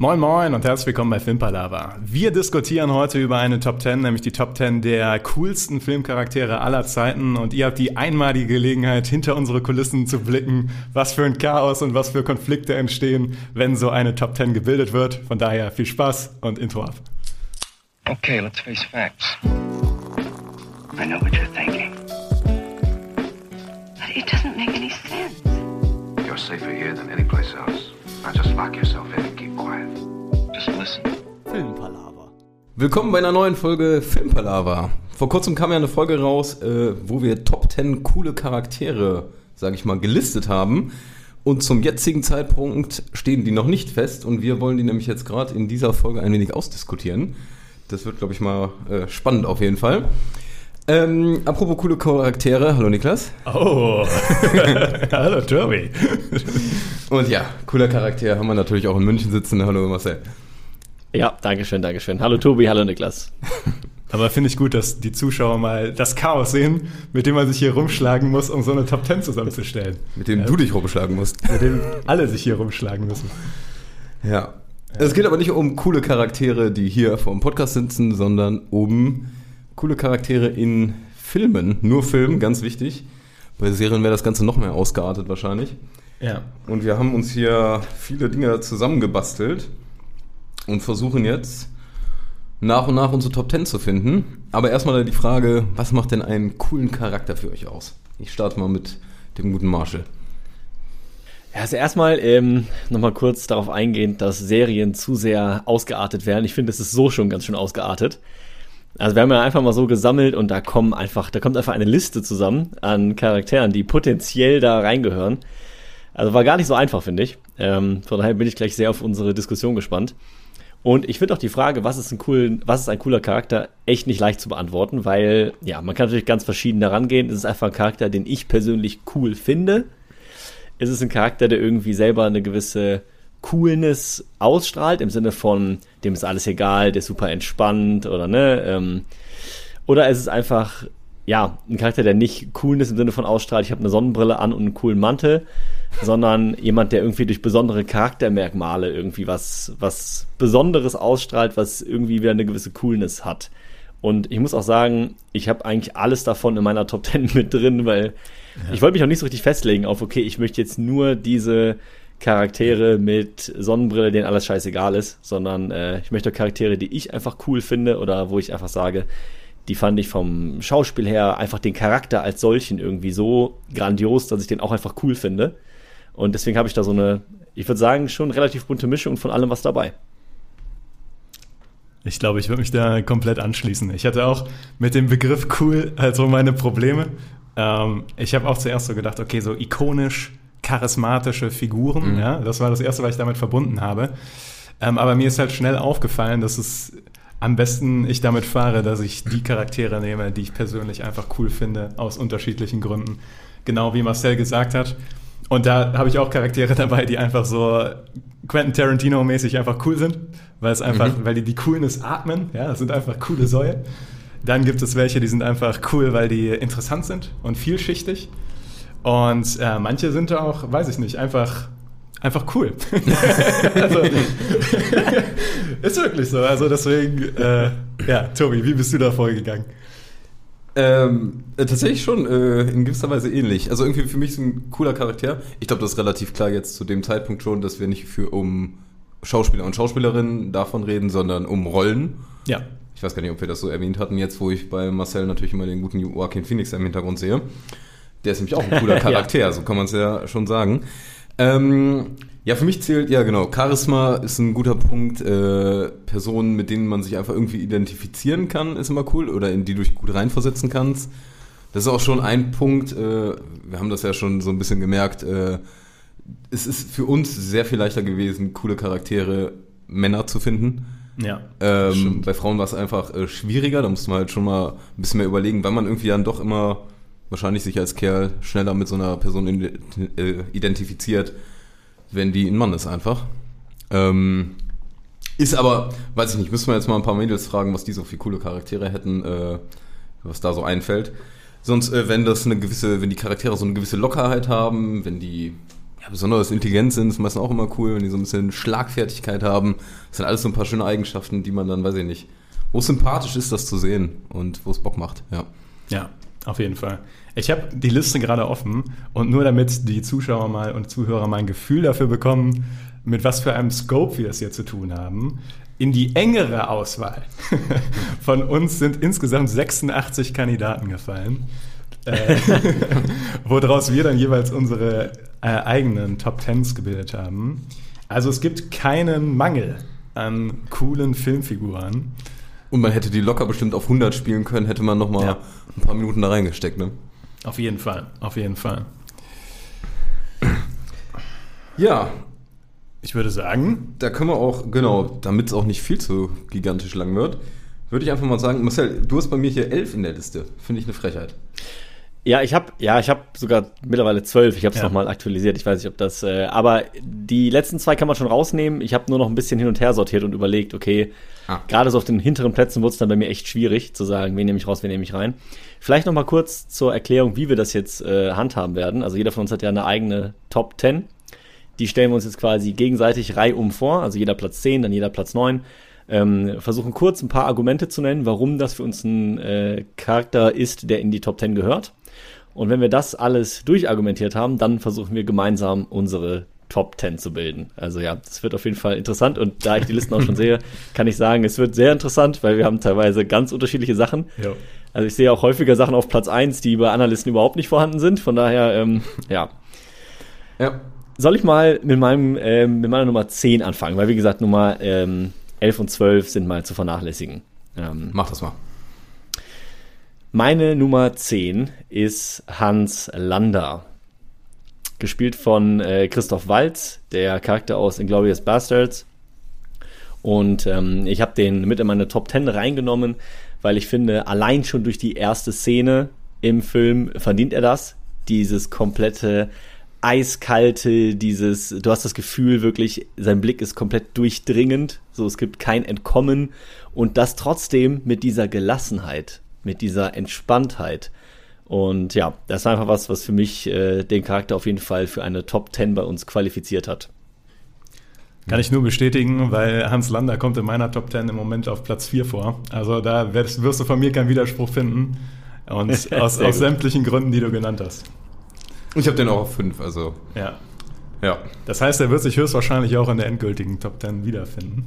Moin Moin und herzlich willkommen bei Filmpalava. Wir diskutieren heute über eine Top 10, nämlich die Top 10 der coolsten Filmcharaktere aller Zeiten und ihr habt die einmalige Gelegenheit, hinter unsere Kulissen zu blicken, was für ein Chaos und was für Konflikte entstehen, wenn so eine Top 10 gebildet wird. Von daher viel Spaß und Intro ab. Okay, let's face facts. I know what you're thinking. But it doesn't make any sense. You're safer here than any place else. Now just lock yourself in keep quiet. Just listen. Filmpalaver. Willkommen bei einer neuen Folge Filmpalaver. Vor kurzem kam ja eine Folge raus, äh, wo wir Top 10 coole Charaktere, sage ich mal, gelistet haben. Und zum jetzigen Zeitpunkt stehen die noch nicht fest und wir wollen die nämlich jetzt gerade in dieser Folge ein wenig ausdiskutieren. Das wird, glaube ich, mal äh, spannend auf jeden Fall. Ähm, apropos coole Charaktere, hallo Niklas. Oh, hallo Tobi. Und ja, cooler Charakter haben wir natürlich auch in München sitzen. Hallo Marcel. Ja, danke schön, danke schön. Hallo Tobi, hallo Niklas. Aber finde ich gut, dass die Zuschauer mal das Chaos sehen, mit dem man sich hier rumschlagen muss, um so eine Top 10 zusammenzustellen. Mit dem ja. du dich rumschlagen musst. Mit dem alle sich hier rumschlagen müssen. Ja. Es geht aber nicht um coole Charaktere, die hier vor dem Podcast sitzen, sondern um coole Charaktere in Filmen. Nur Film, ganz wichtig. Bei Serien wäre das Ganze noch mehr ausgeartet wahrscheinlich. Ja. Und wir haben uns hier viele Dinge zusammengebastelt und versuchen jetzt nach und nach unsere Top 10 zu finden. Aber erstmal die Frage, was macht denn einen coolen Charakter für euch aus? Ich starte mal mit dem guten Marshall. Ja, also erstmal ähm, nochmal kurz darauf eingehend, dass Serien zu sehr ausgeartet werden. Ich finde, es ist so schon ganz schön ausgeartet. Also wir haben ja einfach mal so gesammelt und da kommen einfach, da kommt einfach eine Liste zusammen an Charakteren, die potenziell da reingehören. Also war gar nicht so einfach, finde ich. Ähm, von daher bin ich gleich sehr auf unsere Diskussion gespannt. Und ich finde auch die Frage, was ist ein cool, was ist ein cooler Charakter, echt nicht leicht zu beantworten, weil ja, man kann natürlich ganz verschieden daran gehen. Es ist einfach ein Charakter, den ich persönlich cool finde. Es ist ein Charakter, der irgendwie selber eine gewisse Coolness ausstrahlt, im Sinne von, dem ist alles egal, der ist super entspannt oder ne, ähm, oder es ist einfach, ja, ein Charakter, der nicht Coolness im Sinne von ausstrahlt, ich habe eine Sonnenbrille an und einen coolen Mantel, sondern jemand, der irgendwie durch besondere Charaktermerkmale irgendwie was, was Besonderes ausstrahlt, was irgendwie wieder eine gewisse Coolness hat. Und ich muss auch sagen, ich habe eigentlich alles davon in meiner Top 10 mit drin, weil ja. ich wollte mich auch nicht so richtig festlegen auf, okay, ich möchte jetzt nur diese Charaktere mit Sonnenbrille, denen alles scheißegal ist, sondern äh, ich möchte Charaktere, die ich einfach cool finde oder wo ich einfach sage, die fand ich vom Schauspiel her einfach den Charakter als solchen irgendwie so grandios, dass ich den auch einfach cool finde. Und deswegen habe ich da so eine, ich würde sagen, schon relativ bunte Mischung von allem was dabei. Ich glaube, ich würde mich da komplett anschließen. Ich hatte auch mit dem Begriff cool also meine Probleme. Ähm, ich habe auch zuerst so gedacht, okay, so ikonisch, charismatische Figuren. Mhm. Ja, das war das Erste, was ich damit verbunden habe. Ähm, aber mir ist halt schnell aufgefallen, dass es am besten ich damit fahre, dass ich die Charaktere nehme, die ich persönlich einfach cool finde, aus unterschiedlichen Gründen. Genau wie Marcel gesagt hat. Und da habe ich auch Charaktere dabei, die einfach so Quentin Tarantino-mäßig einfach cool sind, weil es einfach, mhm. weil die die Coolness atmen. Ja, das sind einfach coole Säue. Dann gibt es welche, die sind einfach cool, weil die interessant sind und vielschichtig. Und äh, manche sind auch, weiß ich nicht, einfach einfach cool. also, ist wirklich so. Also deswegen, äh, ja, Tobi, wie bist du da vorgegangen? Ähm, äh, tatsächlich schon äh, in gewisser Weise ähnlich. Also irgendwie für mich ist ein cooler Charakter. Ich glaube, das ist relativ klar jetzt zu dem Zeitpunkt schon, dass wir nicht für um Schauspieler und Schauspielerinnen davon reden, sondern um Rollen. Ja. Ich weiß gar nicht, ob wir das so erwähnt hatten, jetzt wo ich bei Marcel natürlich immer den guten Joaquin Phoenix im Hintergrund sehe. Der ist nämlich auch ein cooler Charakter, ja. so kann man es ja schon sagen. Ähm, ja, für mich zählt, ja genau, Charisma ist ein guter Punkt. Äh, Personen, mit denen man sich einfach irgendwie identifizieren kann, ist immer cool. Oder in die du dich gut reinversetzen kannst. Das ist auch schon ein Punkt, äh, wir haben das ja schon so ein bisschen gemerkt, äh, es ist für uns sehr viel leichter gewesen, coole Charaktere, Männer zu finden. Ja. Ähm, bei Frauen war es einfach äh, schwieriger, da musste man halt schon mal ein bisschen mehr überlegen, weil man irgendwie dann doch immer wahrscheinlich sich als Kerl schneller mit so einer Person äh, identifiziert, wenn die ein Mann ist einfach. Ähm, ist aber, weiß ich nicht, müssen wir jetzt mal ein paar Mädels fragen, was die so für coole Charaktere hätten, äh, was da so einfällt. Sonst, äh, wenn das eine gewisse, wenn die Charaktere so eine gewisse Lockerheit haben, wenn die, ja, besonders intelligent sind, ist meistens auch immer cool, wenn die so ein bisschen Schlagfertigkeit haben. Das sind alles so ein paar schöne Eigenschaften, die man dann, weiß ich nicht, wo es sympathisch ist, das zu sehen und wo es Bock macht, ja. Ja, auf jeden Fall. Ich habe die Liste gerade offen und nur damit die Zuschauer mal und Zuhörer mal ein Gefühl dafür bekommen, mit was für einem Scope wir es hier zu tun haben. In die engere Auswahl von uns sind insgesamt 86 Kandidaten gefallen, äh, woraus wir dann jeweils unsere äh, eigenen Top Tens gebildet haben. Also es gibt keinen Mangel an coolen Filmfiguren. Und man hätte die locker bestimmt auf 100 spielen können, hätte man noch mal Ja. ein paar Minuten da reingesteckt, ne? Auf jeden Fall, auf jeden Fall. Ja, Ich würde sagen, da können wir auch, genau, damit es auch nicht viel zu gigantisch lang wird, würde ich einfach mal sagen, Marcel, du hast bei mir hier elf in der Liste. Finde ich eine Frechheit. Ja, ich habe ja, ich habe sogar mittlerweile zwölf. Ich habe es Ja. nochmal aktualisiert. Ich weiß nicht, ob das. Äh, aber die letzten zwei kann man schon rausnehmen. Ich habe nur noch ein bisschen hin und her sortiert und überlegt, okay, Ah. gerade so auf den hinteren Plätzen wurde es dann bei mir echt schwierig zu sagen, wen nehme ich raus, wen nehme ich rein. Vielleicht noch mal kurz zur Erklärung, wie wir das jetzt äh, handhaben werden. Also jeder von uns hat ja eine eigene Top 10. Die stellen wir uns jetzt quasi gegenseitig reihum vor. Also jeder Platz 10, dann jeder Platz 9. Ähm, versuchen kurz ein paar Argumente zu nennen, warum das für uns ein äh, Charakter ist, der in die Top 10 gehört. Und wenn wir das alles durchargumentiert haben, dann versuchen wir gemeinsam unsere Top 10 zu bilden. Also ja, das wird auf jeden Fall interessant und da ich die Listen auch schon sehe, kann ich sagen, es wird sehr interessant, weil wir haben teilweise ganz unterschiedliche Sachen. jo. Also ich sehe auch häufiger Sachen auf Platz 1, die bei anderen Listen überhaupt nicht vorhanden sind. Von daher, ähm, ja. Ja. Soll ich mal mit, meinem, ähm, mit meiner Nummer 10 anfangen? Weil wie gesagt, Nummer ähm, 11 und 12 sind mal zu vernachlässigen. Ähm, Mach das mal. meine Nummer 10 ist Hans Lander. Gespielt von äh, Christoph Waltz, der Charakter aus Inglourious Bastards. Und ähm, ich habe den mit in meine Top 10 reingenommen, weil ich finde, allein schon durch die erste Szene im Film verdient er das. Dieses komplette eiskalte, dieses, du hast das Gefühl wirklich, sein Blick ist komplett durchdringend, so es gibt kein Entkommen und das trotzdem mit dieser Gelassenheit, mit dieser Entspanntheit. Und ja, das ist einfach was, was für mich äh, den Charakter auf jeden Fall für eine Top 10 bei uns qualifiziert hat. Kann ich nur bestätigen, weil Hans Lander kommt in meiner Top 10 im Moment auf Platz 4 vor. Also da wirst, wirst du von mir keinen Widerspruch finden. Und aus, aus sämtlichen Gründen, die du genannt hast. Ich habe den auch auf fünf, also Ja. ja. Das heißt, er wird sich höchstwahrscheinlich auch in der endgültigen Top 10 wiederfinden.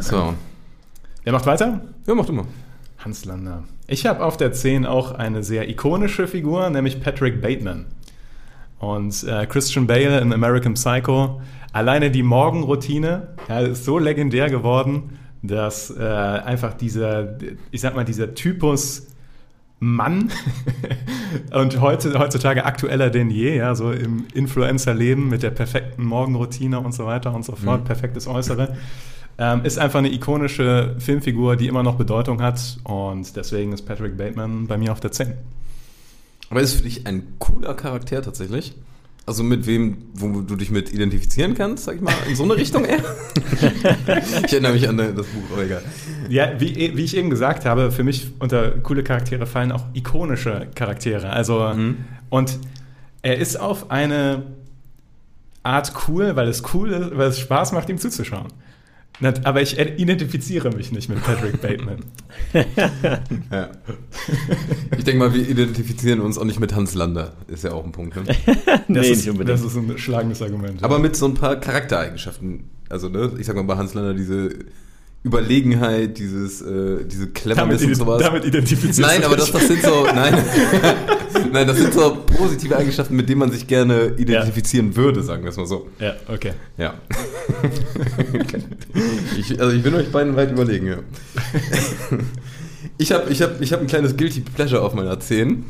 So. Wer macht weiter? Ja, mach du mal. Hans Lander. Ich habe auf der 10 auch eine sehr ikonische Figur, nämlich Patrick Bateman. Und äh, Christian Bale in American Psycho. Alleine die Morgenroutine ja, ist so legendär geworden, dass äh, einfach dieser, ich sag mal, dieser Typus Mann und heute, heutzutage aktueller denn je, ja, so im Influencer-Leben mit der perfekten Morgenroutine und so weiter und so fort, perfektes Äußere. Ähm, ist einfach eine ikonische Filmfigur, die immer noch Bedeutung hat und deswegen ist Patrick Bateman bei mir auf der 10. Aber ist für dich ein cooler Charakter tatsächlich? Also mit wem, wo du dich mit identifizieren kannst, sag ich mal, in so eine Richtung eher? ich erinnere mich an das Buch, aber egal. Ja, wie, wie ich eben gesagt habe, für mich unter coole Charaktere fallen auch ikonische Charaktere. Also, und er ist auf eine Art cool, weil es cool ist, weil es Spaß macht, ihm zuzuschauen. Aber ich identifiziere mich nicht mit Patrick Bateman. Ja. Ich denke mal, wir identifizieren uns auch nicht mit Hans Lander. Ist ja auch ein Punkt. Ne? nee, Das, nicht ist, unbedingt. das ist ein schlagendes Argument. Aber mit so ein paar Charaktereigenschaften. Also, ne, ich sag mal bei Hans Lander diese Überlegenheit, dieses, äh, diese Cleverness und sowas. damit identifizierst Nein, aber das, das sind so, nein, nein, das sind so positive Eigenschaften, mit denen man sich gerne identifizieren würde, sagen wir es mal so. Ja, okay. Ja. ich, also ich bin euch beiden weit überlegen, ja. Ich habe ich hab, ich hab ein kleines Guilty Pleasure auf meiner 10.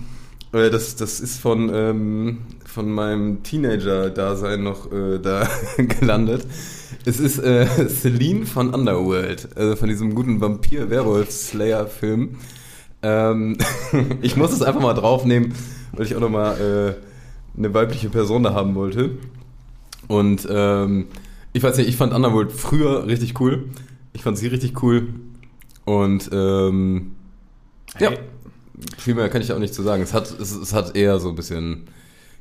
Äh, Das, das ist von, ähm, von meinem Teenager-Dasein noch äh, da gelandet. Es ist äh, Celine von Underworld, also von diesem guten Vampir-Werwolf-Slayer-Film. Ähm, ich muss es einfach mal draufnehmen, weil ich auch nochmal äh, eine weibliche Person da haben wollte. Und ähm, ich weiß nicht, ich fand Underworld früher richtig cool. Ich fand sie richtig cool. Und ähm, ja, Hey. Viel mehr kann ich auch nicht zu sagen. Es hat, es, es hat eher so ein bisschen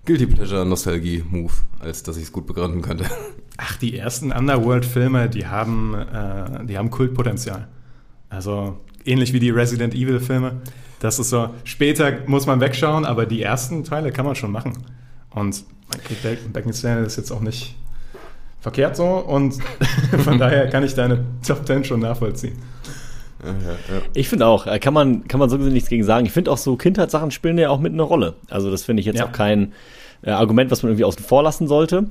Guilty Pleasure Nostalgie Move, als dass ich es gut begründen könnte. Ach, die ersten Underworld-Filme, die haben, äh, die haben Kultpotenzial. Also ähnlich wie die Resident Evil-Filme. Das ist so, später muss man wegschauen, aber die ersten Teile kann man schon machen. Und Beckinsale ist jetzt auch nicht verkehrt so und von daher kann ich deine Top 10 schon nachvollziehen. Ja, ja. Ich finde auch, äh, kann man, kann man so gesehen nichts gegen sagen. Ich finde auch so Kindheitssachen spielen ja auch mit eine Rolle. Also das finde ich jetzt Ja. auch kein äh, Argument, was man irgendwie außen vor lassen sollte.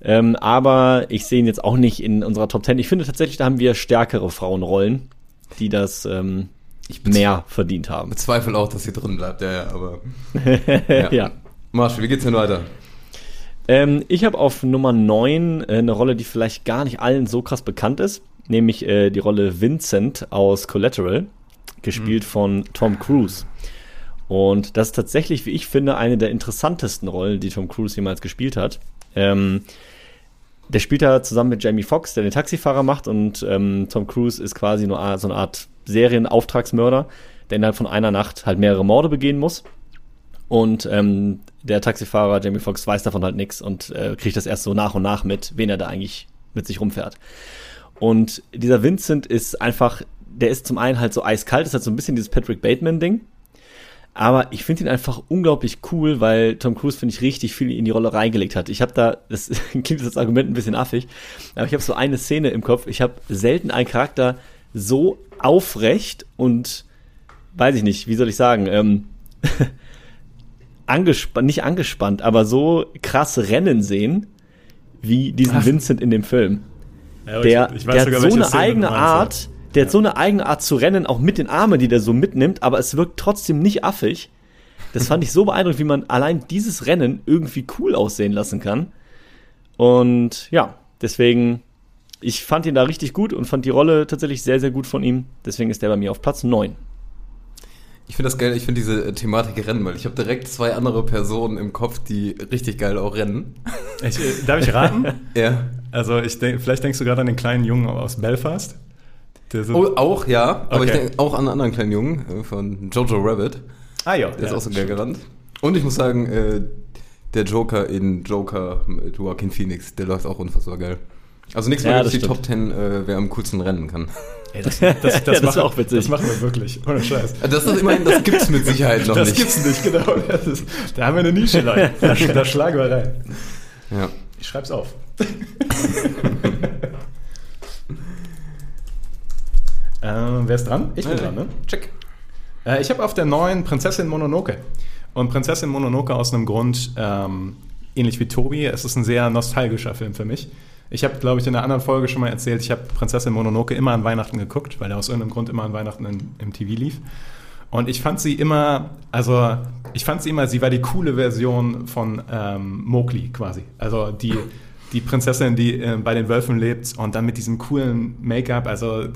Ähm, aber ich sehe ihn jetzt auch nicht in unserer Top 10. Ich finde tatsächlich, da haben wir stärkere Frauenrollen, die das ähm, Ich mehr verdient haben. bezweifle auch, dass sie drin bleibt, ja, ja, aber. ja. Marsch, wie geht's denn weiter? Ähm, ich habe auf Nummer 9 äh, eine Rolle, die vielleicht gar nicht allen so krass bekannt ist, nämlich äh, die Rolle Vincent aus Collateral, gespielt von Tom Cruise. Und das ist tatsächlich, wie ich finde, eine der interessantesten Rollen, die Tom Cruise jemals gespielt hat. Ähm, der spielt da zusammen mit Jamie Foxx, der den Taxifahrer macht, und ähm, Tom Cruise ist quasi nur a- so eine Art Serienauftragsmörder, der innerhalb von einer Nacht halt mehrere Morde begehen muss. Und ähm, der Taxifahrer Jamie Foxx weiß davon halt nichts und äh, kriegt das erst so nach und nach mit, wen er da eigentlich mit sich rumfährt. Und dieser Vincent ist einfach, der ist zum einen halt so eiskalt, ist halt so ein bisschen dieses Patrick Bateman-Ding. Aber ich finde ihn einfach unglaublich cool, weil Tom Cruise, finde ich, richtig viel in die Rolle reingelegt hat. Ich habe da, das klingt das Argument ein bisschen affig, aber ich habe so eine Szene im Kopf. Ich habe selten einen Charakter so aufrecht und, weiß ich nicht, wie soll ich sagen, ähm, angespannt, nicht angespannt, aber so krass rennen sehen, wie diesen Ach. Vincent in dem Film. Ja, Der, ich- ich der sogar, hat so eine Szene eigene Art, der hat so eine eigene Art zu rennen, auch mit den Armen, die der so mitnimmt, aber es wirkt trotzdem nicht affig. Das fand ich so beeindruckend, wie man allein dieses Rennen irgendwie cool aussehen lassen kann. Und ja, deswegen, ich fand ihn da richtig gut und fand die Rolle tatsächlich sehr, sehr gut von ihm. Deswegen ist der bei mir auf Platz 9. Ich finde das geil, ich finde diese äh, Thematik Rennen, weil ich habe direkt zwei andere Personen im Kopf, die richtig geil auch rennen. Ich, äh, darf ich raten? Ja. Also ich denk, vielleicht denkst du gerade an den kleinen Jungen aus Belfast. Der so, Oh, auch, ja, aber ich Okay. denke auch an einen anderen kleinen Jungen äh, von Jojo Rabbit. ah ja, Der ist ja, auch so geil stimmt. gerannt. Und ich muss sagen, äh, der Joker in Joker mit Joaquin Phoenix, der läuft auch unfassbar geil. Also nächstes Mal Ja, gibt's die das Top 10, äh, wer am coolsten rennen kann. Ey, das, das, das, Ja, das machen, ist auch witzig. Das machen wir wirklich, ohne Scheiß. Das ist immerhin, das gibt's mit Sicherheit noch das nicht. gibt's nicht, genau. Das ist, da haben wir eine Nische, Leute. Da, da schlagen wir rein. Ja. Ich schreib's auf. äh, wer ist dran? Ich bin dran, ne? Check. Äh, ich habe auf der neuen Prinzessin Mononoke. Und Prinzessin Mononoke aus einem Grund, ähm, ähnlich wie Tobi, es ist ein sehr nostalgischer Film für mich. Ich habe, glaube ich, in einer anderen Folge schon mal erzählt, ich habe Prinzessin Mononoke immer an Weihnachten geguckt, weil er aus irgendeinem Grund immer an Weihnachten in, im TV lief. Und ich fand sie immer, also ich fand sie immer, sie war die coole Version von ähm, Mowgli quasi. Also die, die Prinzessin, die äh, bei den Wölfen lebt und dann mit diesem coolen Make-up. Also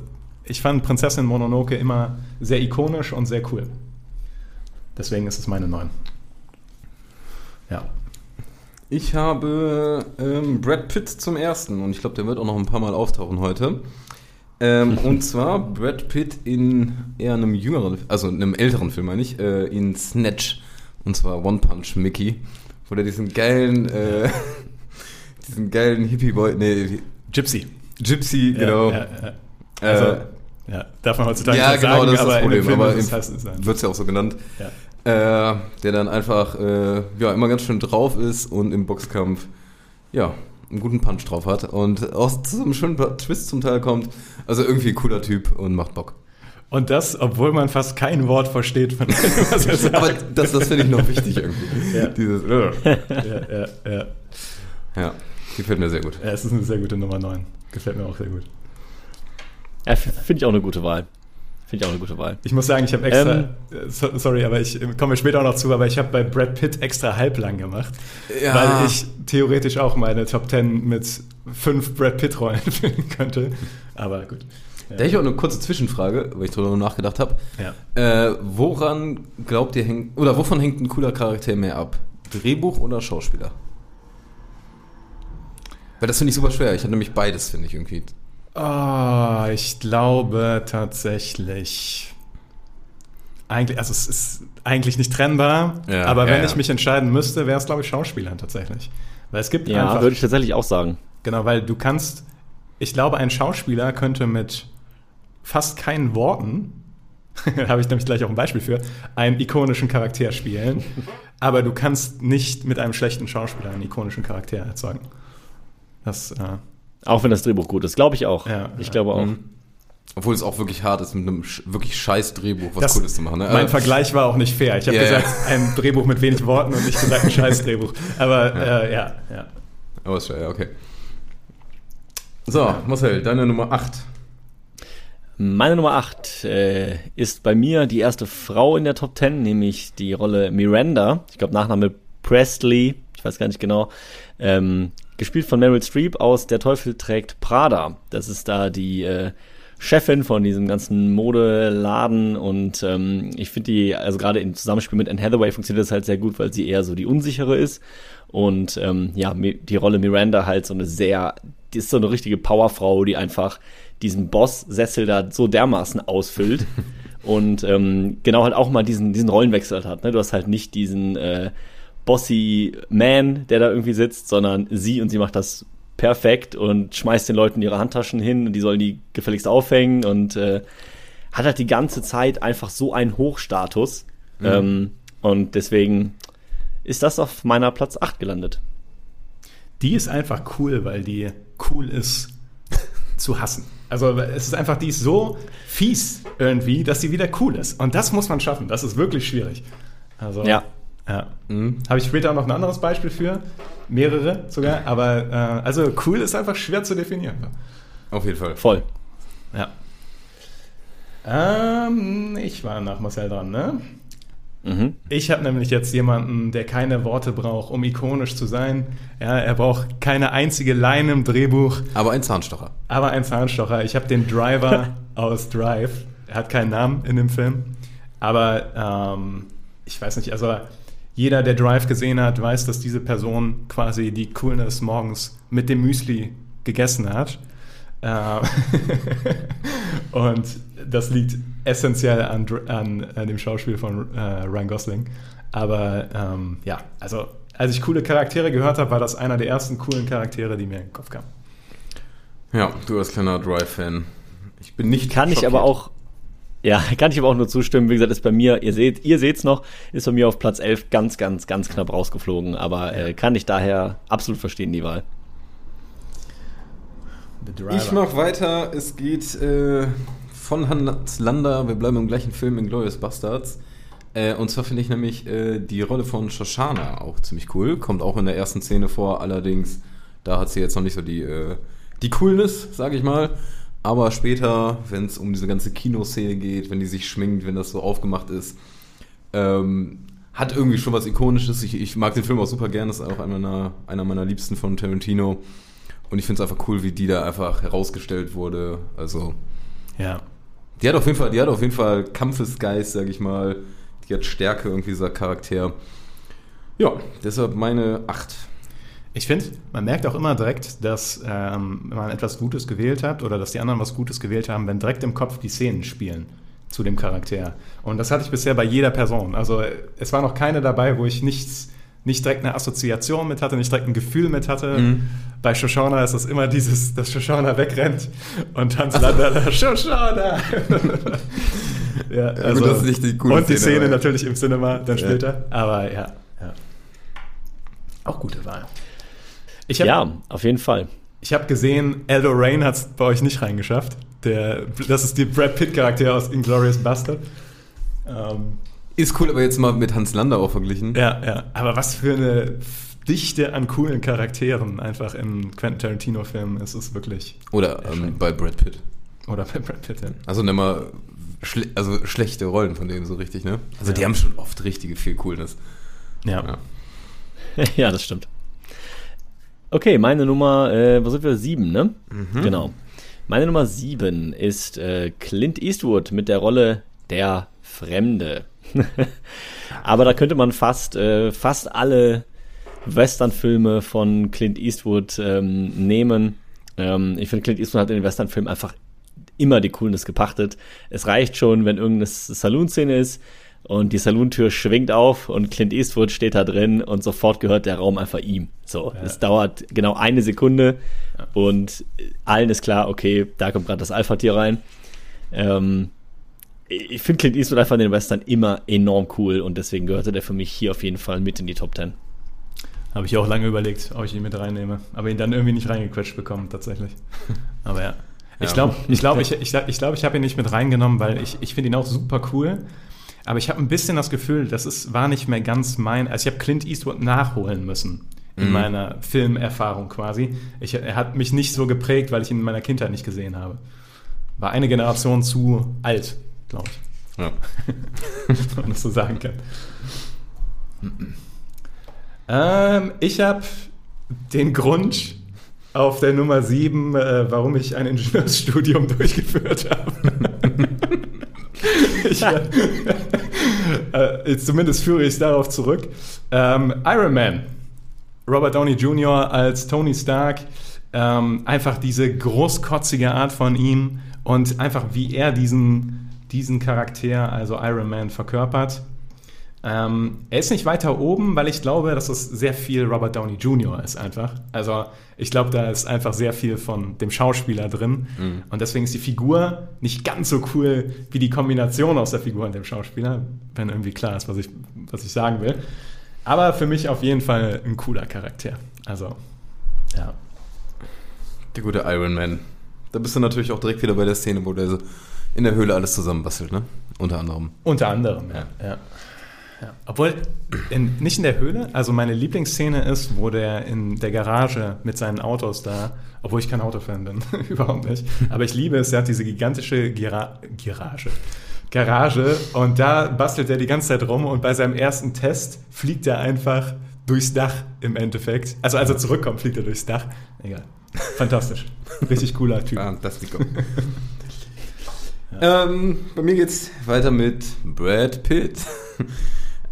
ich fand Prinzessin Mononoke immer sehr ikonisch und sehr cool. Deswegen ist es meine 9. Ja. Ich habe ähm, Brad Pitt zum ersten und ich glaube, der wird auch noch ein paar Mal auftauchen heute. Ähm, und zwar Brad Pitt in eher einem jüngeren, also einem älteren Film, meine ich, äh, in Snatch. Und zwar One Punch Mickey, wo der diesen geilen, äh, diesen geilen Hippie-Boy, nee, Gypsy. Gypsy, Ja, genau. Ja, ja. Also, äh, ja, darf man heutzutage ja, nicht genau, sagen, das ist das Problem. Film Aber wird es ja auch so genannt. Ja. Äh, der dann einfach äh, ja, immer ganz schön drauf ist und im Boxkampf ja, einen guten Punch drauf hat und auch zu einem schönen Twist zum Teil kommt. Also irgendwie ein cooler Typ und macht Bock. Und das, obwohl man fast kein Wort versteht von dem, was er sagt. Aber das, das finde ich noch wichtig irgendwie. Ja. Dieses, ja, ja, ja. ja, gefällt mir sehr gut. ja, es ist eine sehr gute Nummer 9. Gefällt mir auch sehr gut. Ja, finde ich auch eine gute Wahl. Finde ich auch eine gute Wahl. Ich muss sagen, ich habe extra, Ähm. äh, so, sorry, aber ich äh, komme später auch noch zu, aber ich habe bei Brad Pitt extra halblang gemacht, Ja. weil ich theoretisch auch meine Top 10 mit fünf Brad Pitt-Rollen finden könnte. Aber gut. Da hätte ich auch eine kurze Zwischenfrage, weil ich darüber nachgedacht habe. Ja. Äh, woran glaubt ihr hängt, oder wovon hängt ein cooler Charakter mehr ab? Drehbuch oder Schauspieler? Weil das finde ich super schwer. Ich hatte nämlich beides, finde ich irgendwie. Oh, ich glaube tatsächlich. eigentlich, also es ist eigentlich nicht trennbar, Ja, aber ja, wenn ja. ich mich entscheiden müsste, wäre es, glaube ich, Schauspieler tatsächlich. Weil es gibt Ja, einfach, würde ich tatsächlich auch sagen. genau, weil du kannst, ich glaube, ein Schauspieler könnte mit fast keinen Worten, da habe ich nämlich gleich auch ein Beispiel für, einen ikonischen Charakter spielen, aber du kannst nicht mit einem schlechten Schauspieler einen ikonischen Charakter erzeugen. Das, äh, Auch wenn das Drehbuch gut ist, glaube ich auch. Ja, ich ja. glaube auch. Mhm. Obwohl es auch wirklich hart ist, mit einem wirklich scheiß Drehbuch was Das- Cooles zu machen. Ne? Mein Äh, Vergleich war auch nicht fair. Ich habe Ja, ja. gesagt, ein Drehbuch mit wenig Worten und nicht gesagt, ein scheiß Drehbuch. Aber äh, ja, ja. Aber ist ja, okay. So, Marcel, deine Nummer 8. Meine Nummer 8 äh, ist bei mir die erste Frau in der Top 10, nämlich die Rolle Miranda. Ich glaube, Nachname Presley, ich weiß gar nicht genau. Ähm, gespielt von Meryl Streep aus Der Teufel trägt Prada. Das ist da die äh, Chefin von diesem ganzen Modeladen und ähm, ich finde die, also gerade im Zusammenspiel mit Anne Hathaway funktioniert das halt sehr gut, weil sie eher so die unsichere ist und ähm, ja, die Rolle Miranda halt so eine sehr, die ist so eine richtige Powerfrau, die einfach diesen Boss-Sessel da so dermaßen ausfüllt und ähm, genau halt auch mal diesen, diesen Rollenwechsel halt hat. Ne? Du hast halt nicht diesen äh, bossy Man, der da irgendwie sitzt, sondern sie und sie macht das perfekt und schmeißt den Leuten ihre Handtaschen hin und die sollen die gefälligst aufhängen und äh, hat halt die ganze Zeit einfach so einen Hochstatus. Ähm, und deswegen ist das auf meiner Platz 8 gelandet. Die ist einfach cool, weil die cool ist zu hassen. Also es ist einfach, die ist so fies irgendwie, dass sie wieder cool ist. Und das muss man schaffen. Das ist wirklich schwierig. Also, Ja. Ja. Habe ich später auch noch ein anderes Beispiel für. Mehrere sogar. Aber äh, also cool ist einfach schwer zu definieren. Auf jeden Fall. Voll. Ja. Ähm, ich war nach Marcel dran, ne? Mhm. Ich habe nämlich jetzt jemanden, der keine Worte braucht, um ikonisch zu sein. Ja, er braucht keine einzige Line im Drehbuch, Aber ein Zahnstocher. aber ein Zahnstocher. Ich habe den Driver aus Drive. Er hat keinen Namen in dem Film. Aber ähm, ich weiß nicht, also jeder, der Drive gesehen hat, weiß, dass diese Person quasi die Coolness morgens mit dem Müsli gegessen hat. Ähm, und das liegt essentiell an, an, an dem Schauspiel von äh, Ryan Gosling. Aber ähm, ja, also als ich coole Charaktere gehört habe, war das einer der ersten coolen Charaktere, die mir in den Kopf kamen. Ja, du als kleiner Drive-Fan. Ich bin nicht Kann ich aber schockiert. auch, ja, kann ich aber auch nur zustimmen. Wie gesagt, ist bei mir, ihr seht, ihr seht's noch, ist bei mir auf Platz 11 ganz, ganz, ganz knapp rausgeflogen. Aber äh, kann ich daher absolut verstehen, die Wahl. Ich mach weiter. Es geht äh, von Hans Lander. Wir bleiben im gleichen Film in Glorious Bastards. Äh, und zwar finde ich nämlich äh, die Rolle von Shoshana auch ziemlich cool. Kommt auch in der ersten Szene vor. Allerdings, da hat sie jetzt noch nicht so die, äh, die Coolness, sage ich mal. Aber später, wenn es um diese ganze Kinoszene geht, wenn die sich schminkt, wenn das so aufgemacht ist, ähm, hat irgendwie schon was Ikonisches. Ich, ich mag den Film auch super gern. Das ist auch einer meiner, einer meiner Liebsten von Tarantino. Und ich finde es einfach cool, wie die da einfach herausgestellt wurde. Also, Ja. die hat auf jeden Fall, die hat auf jeden Fall Kampfesgeist, sag ich mal. Die hat Stärke irgendwie dieser Charakter. Ja, deshalb meine 8. Ich finde, man merkt auch immer direkt, dass ähm, man etwas Gutes gewählt hat oder dass die anderen was Gutes gewählt haben, wenn direkt im Kopf die Szenen spielen zu dem Charakter. Und das hatte ich bisher bei jeder Person. Also es war noch keine dabei, wo ich nichts, nicht direkt eine Assoziation mit hatte, nicht direkt ein Gefühl mit hatte. Mhm. Bei Shoshana ist das immer dieses, dass Shoshana wegrennt und Hans Lander da, Shoshana! ja, also, das ist nicht die coole Und die Szene, Szene natürlich im Cinema dann Ja. später. Aber ja, ja. Auch gute Wahl. Ich habe Ja, auf jeden Fall. ich hab gesehen, Aldo Rain hat es bei euch nicht reingeschafft. Der, das ist die Brad Pitt-Charakter aus Inglourious Bastard. Ähm, Ist cool, aber jetzt mal mit Hans Lander auch verglichen. ja, ja. Aber was für eine Dichte an coolen Charakteren einfach im Quentin Tarantino-Film ist es wirklich. Oder ähm, bei Brad Pitt. Oder bei Brad Pitt. ja. Also nimm mal schle also schlechte Rollen von denen so richtig, ne? Also die Ja. haben schon oft richtige viel Coolness. Ja. Ja. ja, das stimmt. Okay, meine Nummer, äh, wo sind wir? Sieben, ne? Genau. Meine Nummer sieben ist äh, Clint Eastwood mit der Rolle der Fremde. Aber da könnte man fast, äh, fast alle Westernfilme von Clint Eastwood ähm, nehmen. Ähm, ich finde, Clint Eastwood hat in den Westernfilmen einfach immer die Coolness gepachtet. Es reicht schon, wenn irgendeine Saloon-Szene ist und die Saloon-Tür schwingt auf und Clint Eastwood steht da drin und sofort gehört der Raum einfach ihm. So, es ja. dauert genau eine Sekunde ja. und allen ist klar, okay, da kommt gerade das Alpha-Tier rein. Ähm, ich finde Clint Eastwood einfach in den Western immer enorm cool und deswegen gehörte der für mich hier auf jeden Fall mit in die Top 10. Habe ich auch lange überlegt, ob ich ihn mit reinnehme, aber ihn dann irgendwie nicht reingequetscht bekommen, tatsächlich. Aber ja. Ich glaube, ich, glaub, ich, ich, ich, glaub, ich habe ihn nicht mit reingenommen, weil ich, ich finde ihn auch super cool. Aber ich habe ein bisschen das Gefühl, das ist, war nicht mehr ganz mein. Also ich habe Clint Eastwood nachholen müssen in mhm. meiner Filmerfahrung quasi. Ich, er hat mich nicht so geprägt, weil ich ihn in meiner Kindheit nicht gesehen habe. War eine Generation zu alt, glaube ich. Ja. Wenn man das so sagen kann. ähm, ich habe den Grund auf der Nummer 7, äh, warum ich ein Ingenieursstudium durchgeführt habe. ich, äh, zumindest führe ich es darauf zurück. Ähm, Iron Man. Robert Downey Jr. als Tony Stark. Ähm, einfach diese großkotzige Art von ihm und einfach wie er diesen, diesen Charakter, also Iron Man, verkörpert. Ähm, er ist nicht weiter oben, weil ich glaube, dass es sehr viel Robert Downey Jr. ist einfach. Also ich glaube, da ist einfach sehr viel von dem Schauspieler drin. Mhm. Und deswegen ist die Figur nicht ganz so cool wie die Kombination aus der Figur und dem Schauspieler, wenn irgendwie klar ist, was ich, was ich sagen will. Aber für mich auf jeden Fall ein cooler Charakter. Also, ja. Der gute Iron Man. Da bist du natürlich auch direkt wieder bei der Szene, wo der so in der Höhle alles zusammenbastelt, ne? Unter anderem. Unter anderem, ja. ja. Ja. Obwohl, in, nicht in der Höhle. Also meine Lieblingsszene ist, wo der in der Garage mit seinen Autos da, obwohl ich kein Autofan bin, überhaupt nicht. Aber ich liebe es, er hat diese gigantische Gira Garage. Garage und da bastelt er die ganze Zeit rum und bei seinem ersten Test fliegt er einfach durchs Dach im Endeffekt. Also als er zurückkommt, fliegt er durchs Dach. Egal. Fantastisch. Richtig cooler Typ. Fantastico. ja. ähm, bei mir geht's weiter mit Brad Pitt.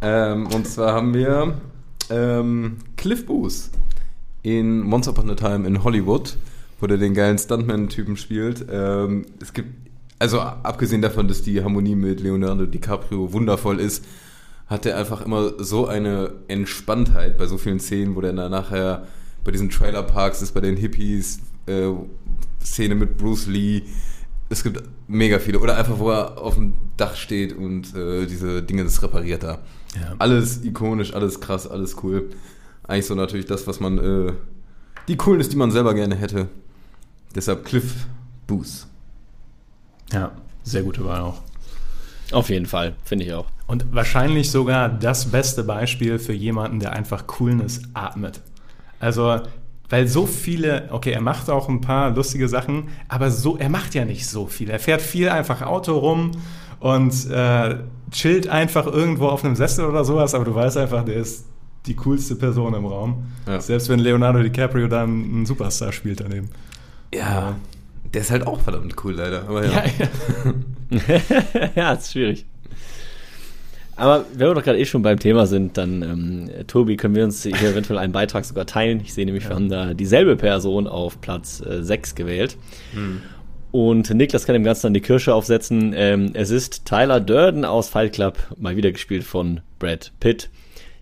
Ähm, und zwar haben wir ähm, Cliff Booth in Once Upon a Time in Hollywood, wo der den geilen Stuntman-Typen spielt. Ähm, es gibt, also abgesehen davon, dass die Harmonie mit Leonardo DiCaprio wundervoll ist, hat er einfach immer so eine Entspanntheit bei so vielen Szenen, wo der dann nachher bei diesen Trailerparks ist, bei den Hippies, äh, Szene mit Bruce Lee, es gibt mega viele. Oder einfach, wo er auf dem Dach steht und äh, diese Dinge das repariert da. Ja. Alles ikonisch, alles krass, alles cool. Eigentlich so natürlich das, was man, äh, die Coolness, die man selber gerne hätte. Deshalb Cliff Booth. Ja, sehr gute Wahl auch. Auf jeden Fall, finde ich auch. Und wahrscheinlich sogar das beste Beispiel für jemanden, der einfach Coolness atmet. Also weil so viele, okay, er macht auch ein paar lustige Sachen, aber so, er macht ja nicht so viel. Er fährt viel einfach Auto rum und äh, chillt einfach irgendwo auf einem Sessel oder sowas, aber du weißt einfach, der ist die coolste Person im Raum. Ja. Selbst wenn Leonardo DiCaprio dann ein Superstar spielt daneben. Ja, der ist halt auch verdammt cool, leider. Aber ja. Ja, ja. ja ist schwierig. Aber wenn wir doch gerade eh schon beim Thema sind, dann, ähm, Tobi, können wir uns hier eventuell einen Beitrag sogar teilen. Ich sehe nämlich, ja. wir haben da dieselbe Person auf Platz äh, 6 gewählt. Hm. Und Niklas kann dem Ganzen dann die Kirsche aufsetzen. Ähm, es ist Tyler Durden aus Fight Club, mal wieder gespielt von Brad Pitt.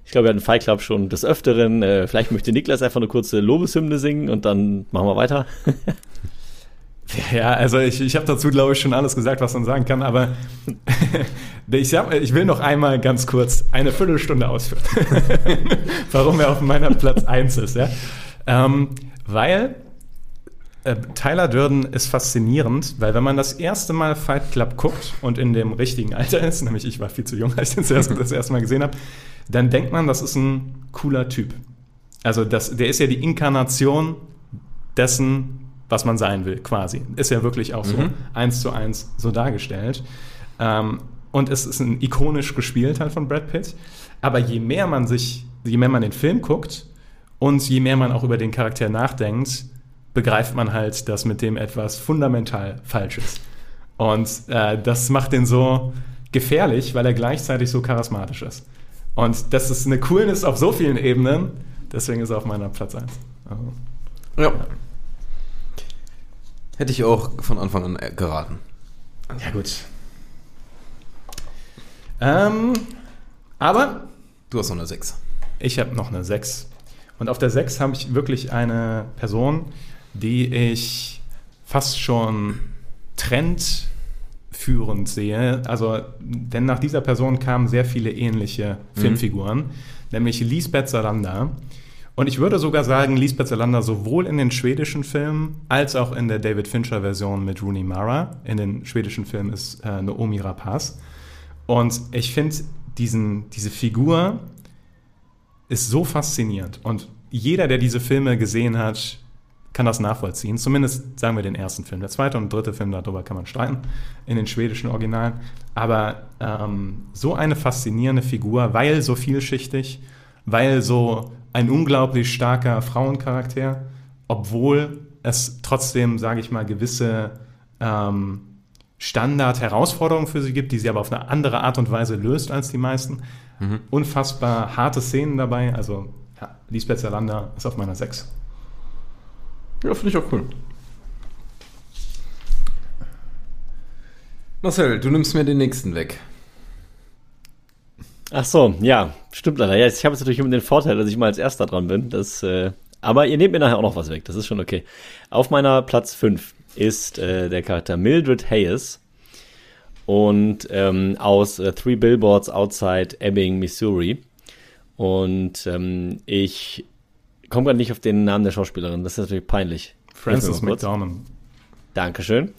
Ich glaube, wir hatten Fight Club schon des Öfteren. Äh, vielleicht möchte Niklas einfach eine kurze Lobeshymne singen und dann machen wir weiter. Ja, also ich, ich habe dazu, glaube ich, schon alles gesagt, was man sagen kann, aber ich, hab, ich will noch einmal ganz kurz eine Viertelstunde ausführen, warum er auf meiner Platz 1 ist. Ja? Ähm, weil äh, Tyler Durden ist faszinierend, weil wenn man das erste Mal Fight Club guckt und in dem richtigen Alter ist, nämlich ich war viel zu jung, als ich den zuerst das erste Mal gesehen habe, dann denkt man, das ist ein cooler Typ. Also das, der ist ja die Inkarnation dessen, was man sein will, quasi. Ist ja wirklich auch so mhm. eins zu eins so dargestellt. Ähm, und es ist ein ikonisch gespielt halt von Brad Pitt. Aber je mehr man sich, je mehr man den Film guckt und je mehr man auch über den Charakter nachdenkt, begreift man halt, dass mit dem etwas fundamental falsch ist. Und äh, das macht den so gefährlich, weil er gleichzeitig so charismatisch ist. Und das ist eine Coolness auf so vielen Ebenen, deswegen ist er auf meiner Platz 1. Also, ja. ja. Hätte ich auch von Anfang an äh, geraten. Ja, gut. Ähm, aber Du hast noch eine 6. ich habe noch eine 6. Und auf der 6 habe ich wirklich eine Person, die ich fast schon trendführend sehe. Also, denn nach dieser Person kamen sehr viele ähnliche Filmfiguren, nämlich Lisbeth Salander. Und ich würde sogar sagen, Lisbeth Salander sowohl in den schwedischen Filmen als auch in der David Fincher-Version mit Rooney Mara. In den schwedischen Filmen ist äh, Naomi Rapaz. Und ich finde, diese Figur ist so faszinierend. Und jeder, der diese Filme gesehen hat, kann das nachvollziehen. Zumindest sagen wir den ersten Film. Der zweite und dritte Film, darüber kann man streiten, in den schwedischen Originalen. Aber ähm, so eine faszinierende Figur, weil so vielschichtig, weil so ein unglaublich starker Frauencharakter, obwohl es trotzdem, sage ich mal, gewisse ähm, Standard-Herausforderungen für sie gibt, die sie aber auf eine andere Art und Weise löst als die meisten. Unfassbar harte Szenen dabei. Also, ja, Lisbeth Salander ist auf meiner 6. Ja, finde ich auch cool. Marcel, du nimmst mir den nächsten weg. Ach so, ja, stimmt leider. Ja, ich habe jetzt natürlich immer den Vorteil, dass ich mal als Erster dran bin. Das, äh, aber ihr nehmt mir nachher auch noch was weg. Das ist schon okay. Auf meiner Platz 5 ist äh, der Charakter Mildred Hayes und ähm, aus äh, Three Billboards Outside Ebbing, Missouri. Und ähm, ich komme gerade nicht auf den Namen der Schauspielerin. Das ist natürlich peinlich. Frances kurz. McDormand. Dankeschön.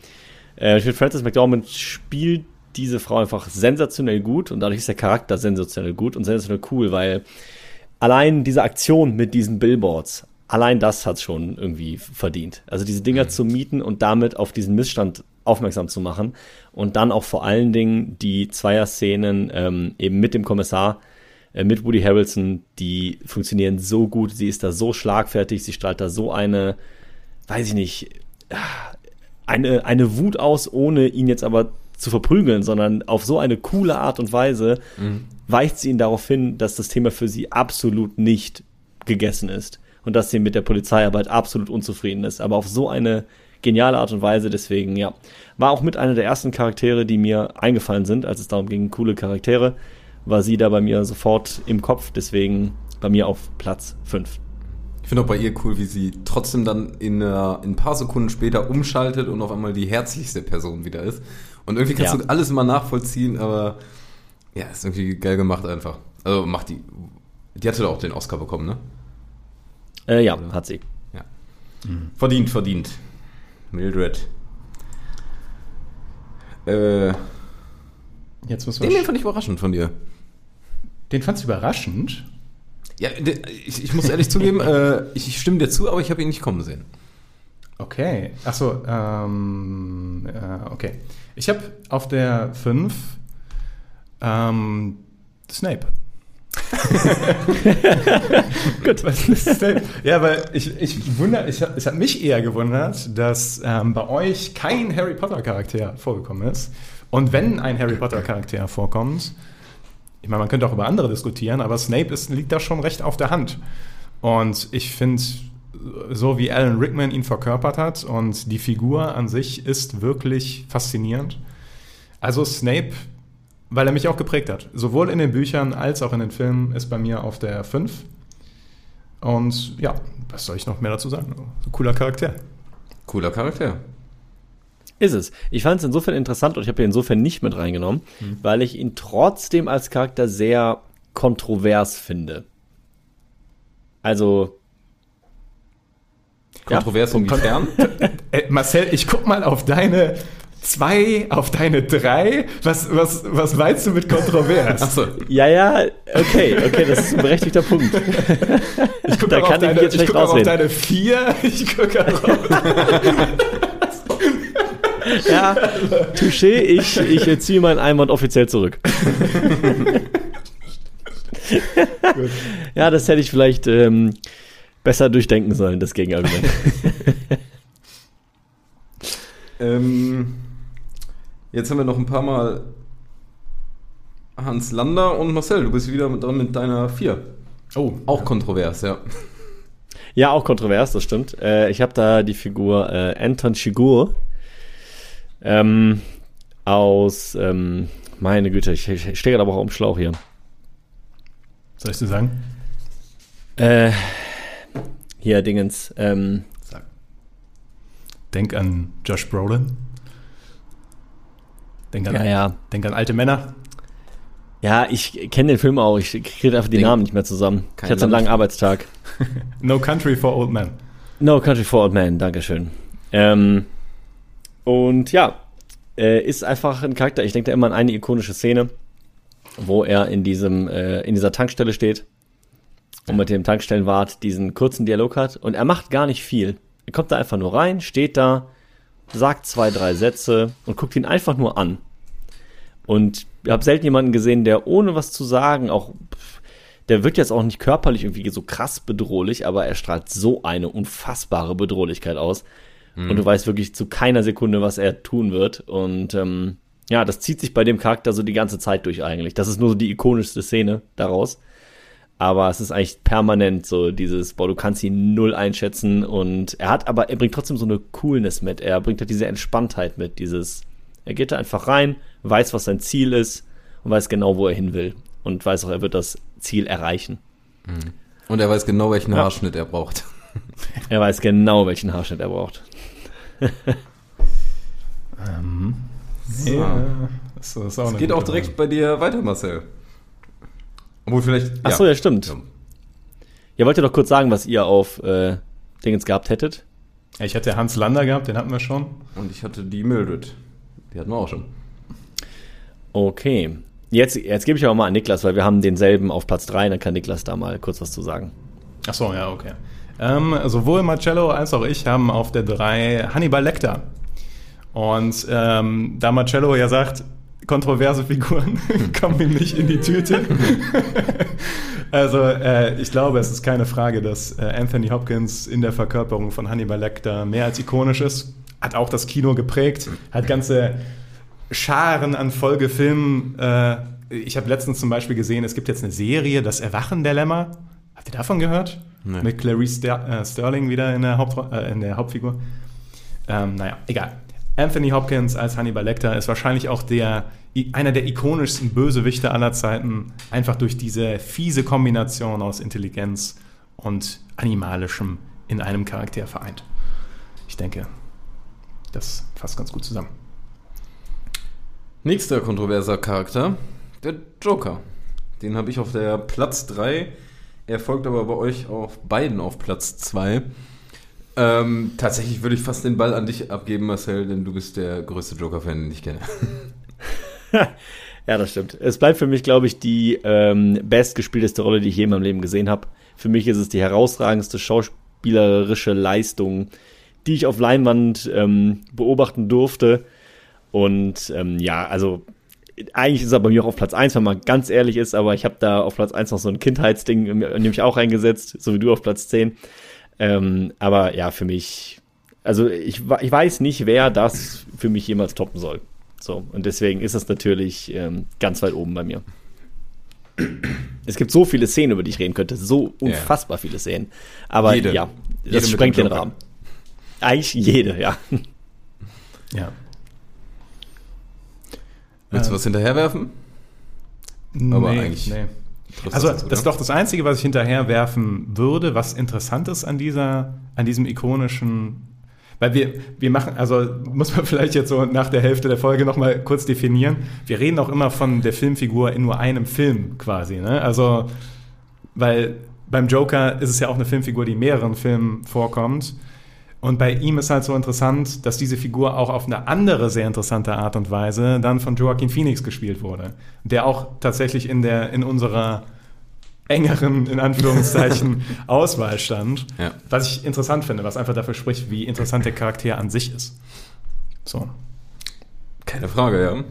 Äh, ich finde, Frances McDormand spielt diese Frau einfach sensationell gut und dadurch ist der Charakter sensationell gut und sensationell cool, weil allein diese Aktion mit diesen Billboards, allein das hat schon irgendwie verdient. Also diese Dinger zu mieten und damit auf diesen Missstand aufmerksam zu machen und dann auch vor allen Dingen die Zweier-Szenen ähm, eben mit dem Kommissar, äh, mit Woody Harrelson, die funktionieren so gut, sie ist da so schlagfertig, sie strahlt da so eine, weiß ich nicht, eine, eine Wut aus, ohne ihn jetzt aber zu verprügeln, sondern auf so eine coole Art und Weise weist sie ihn darauf hin, dass das Thema für sie absolut nicht gegessen ist und dass sie mit der Polizeiarbeit absolut unzufrieden ist, aber auf so eine geniale Art und Weise, deswegen, ja, war auch mit einer der ersten Charaktere, die mir eingefallen sind, als es darum ging, coole Charaktere, war sie da bei mir sofort im Kopf, deswegen bei mir auf Platz 5. Ich finde auch bei ihr cool, wie sie trotzdem dann in, in ein paar Sekunden später umschaltet und auf einmal die herzlichste Person wieder ist. Und irgendwie kannst Ja. du alles immer nachvollziehen, aber ja, ist irgendwie geil gemacht einfach. Also macht die. Die hatte doch auch den Oscar bekommen, ne? Äh, ja, hat sie. Ja. Verdient, verdient. Mildred. Äh, Jetzt muss den, man. den fand ich überraschend von dir. Den fandst du überraschend? Ja, ich, ich muss ehrlich zugeben, äh, ich, ich stimme dir zu, aber ich habe ihn nicht kommen sehen. Okay. Achso, ähm, äh, okay. Ich habe auf der 5 ähm, Snape. Gut. Was ist Snape? Ja, weil ich, ich wundere, ich, es hat mich eher gewundert, dass ähm, bei euch kein Harry Potter Charakter vorgekommen ist. Und wenn ein Harry Potter Charakter vorkommt, ich meine, man könnte auch über andere diskutieren, aber Snape ist, liegt da schon recht auf der Hand. Und ich finde, so wie Alan Rickman ihn verkörpert hat und die Figur an sich ist wirklich faszinierend. Also Snape, weil er mich auch geprägt hat. Sowohl in den Büchern als auch in den Filmen ist bei mir auf der 5. Und ja, was soll ich noch mehr dazu sagen? Cooler Charakter. Cooler Charakter. Ist es. Ich fand es insofern interessant und ich habe ihn insofern nicht mit reingenommen, weil ich ihn trotzdem als Charakter sehr kontrovers finde. Also. Ja, Kontrovers inwiefern? Äh, Marcel, ich guck mal auf deine 2, auf deine 3. Was, was, was meinst du mit kontrovers? Achso. Ja, ja, okay, okay, das ist ein berechtigter Punkt. Ich guck Da auch kann auf ich deine, ich schlecht guck auch auf deine 4. Ich gucke auch auf Ja, touché, ich, ich ziehe meinen Einwand offiziell zurück. ja, das hätte ich vielleicht ähm, besser durchdenken sollen, das Gegenargument. Ähm, jetzt haben wir noch ein paar Mal Hans Lander und Marcel. Du bist wieder mit dran mit deiner 4. Oh, Auch kontrovers, ja. Ja, auch kontrovers, das stimmt. Äh, ich habe da die Figur äh, Anton Chigurh ähm, aus, ähm, meine Güte, ich, ich stehe gerade aber auch am Schlauch hier. Soll ich dir sagen? Äh, hier, Dingens. Ähm, Sag. Denk an Josh Brolin. Denk an, ja, ja. Denk an alte Männer. Ja, ich kenne den Film auch. Ich kriege einfach die Denk- Namen nicht mehr zusammen. Ich hatte einen langen Arbeitstag. No Country for Old Men. No Country for Old Men, Dankeschön. Ähm, und ja, äh, ist einfach ein Charakter. Ich denke da immer an eine ikonische Szene, wo er in diesem, äh, in dieser Tankstelle steht und mit dem Tankstellenwart diesen kurzen Dialog hat. Und er macht gar nicht viel. Er kommt da einfach nur rein, steht da, sagt zwei, drei Sätze und guckt ihn einfach nur an. Und ich habe selten jemanden gesehen, der ohne was zu sagen, auch der wirkt jetzt auch nicht körperlich irgendwie so krass bedrohlich, aber er strahlt so eine unfassbare Bedrohlichkeit aus. Und du weißt wirklich zu keiner Sekunde, was er tun wird. Und ähm, ja, das zieht sich bei dem Charakter so die ganze Zeit durch eigentlich. Das ist nur so die ikonischste Szene daraus. Aber es ist eigentlich permanent so dieses, boah, du kannst ihn null einschätzen und er hat aber, er bringt trotzdem so eine Coolness mit. Er bringt halt diese Entspanntheit mit, dieses, er geht da einfach rein, weiß, was sein Ziel ist und weiß genau, wo er hin will. Und weiß auch, er wird das Ziel erreichen. Und er weiß genau, welchen Ja. Haarschnitt er braucht. Er weiß genau, welchen Haarschnitt er braucht. Ja, das ist auch Es geht auch direkt bei dir weiter, Marcel. Obwohl vielleicht. Ach so, ja, stimmt. Ja. Ja, wollt ihr doch kurz sagen, was ihr auf äh, Dingens gehabt hättet? Ich hatte Hans Lander gehabt, den hatten wir schon. Und ich hatte die Mildred. Die hatten wir auch schon. Okay. Jetzt, jetzt gebe ich aber mal an Niklas, weil wir haben denselben auf Platz 3, dann kann Niklas da mal kurz was zu sagen. Ach so, ja, okay. Ähm, sowohl Marcello als auch ich haben auf der 3 Hannibal Lecter. Und ähm, da Marcello ja sagt, kontroverse Figuren kommen ihm nicht in die Tüte. also äh, ich glaube, es ist keine Frage, dass äh, Anthony Hopkins in der Verkörperung von Hannibal Lecter mehr als ikonisch ist. Hat auch das Kino geprägt, hat ganze Scharen an Folgefilmen. Äh, ich habe letztens zum Beispiel gesehen, es gibt jetzt eine Serie, Das Erwachen der Lämmer. Habt ihr davon gehört? Nee. Mit Clarice äh, Sterling wieder in der, Hauptro äh, in der Hauptfigur. Ähm, naja, egal. Anthony Hopkins als Hannibal Lecter ist wahrscheinlich auch der, einer der ikonischsten Bösewichte aller Zeiten, einfach durch diese fiese Kombination aus Intelligenz und Animalischem in einem Charakter vereint. Ich denke, das fasst ganz gut zusammen. Nächster kontroverser Charakter, der Joker. Den habe ich auf der Platz 3. Er folgt aber bei euch auf beiden auf Platz 2. Ähm, tatsächlich würde ich fast den Ball an dich abgeben, Marcel, denn du bist der größte Joker-Fan, den ich kenne. Ja, das stimmt. Es bleibt für mich, glaube ich, die ähm, bestgespielteste Rolle, die ich je in meinem Leben gesehen habe. Für mich ist es die herausragendste schauspielerische Leistung, die ich auf Leinwand ähm, beobachten durfte. Und ähm, ja, also eigentlich ist er bei mir auch auf Platz 1, wenn man ganz ehrlich ist, aber ich habe da auf Platz 1 noch so ein Kindheitsding nämlich auch reingesetzt, so wie du auf Platz 10. Ähm, aber ja, für mich, also ich, ich weiß nicht, wer das für mich jemals toppen soll. So, und deswegen ist es natürlich ähm, ganz weit oben bei mir. Es gibt so viele Szenen, über die ich reden könnte, so Ja. unfassbar viele Szenen. Aber Jede. ja, Jede das mit sprengt den. Rahmen. Eigentlich jede, ja. Ja. Willst du was hinterherwerfen? Aber nee, eigentlich nee. Also, das, das ist doch das Einzige, was ich hinterher werfen würde, was interessant ist an dieser, an diesem ikonischen. Weil wir, wir machen, also muss man vielleicht jetzt so nach der Hälfte der Folge nochmal kurz definieren. Wir reden auch immer von der Filmfigur in nur einem Film quasi. Ne? Also, weil beim Joker ist es ja auch eine Filmfigur, die in mehreren Filmen vorkommt. Und bei ihm ist halt so interessant, dass diese Figur auch auf eine andere sehr interessante Art und Weise dann von Joaquin Phoenix gespielt wurde. Der auch tatsächlich in, der, in unserer engeren, in Anführungszeichen, Auswahl stand. Ja. Was ich interessant finde, was einfach dafür spricht, wie interessant der Charakter an sich ist. So. Keine Frage, ja.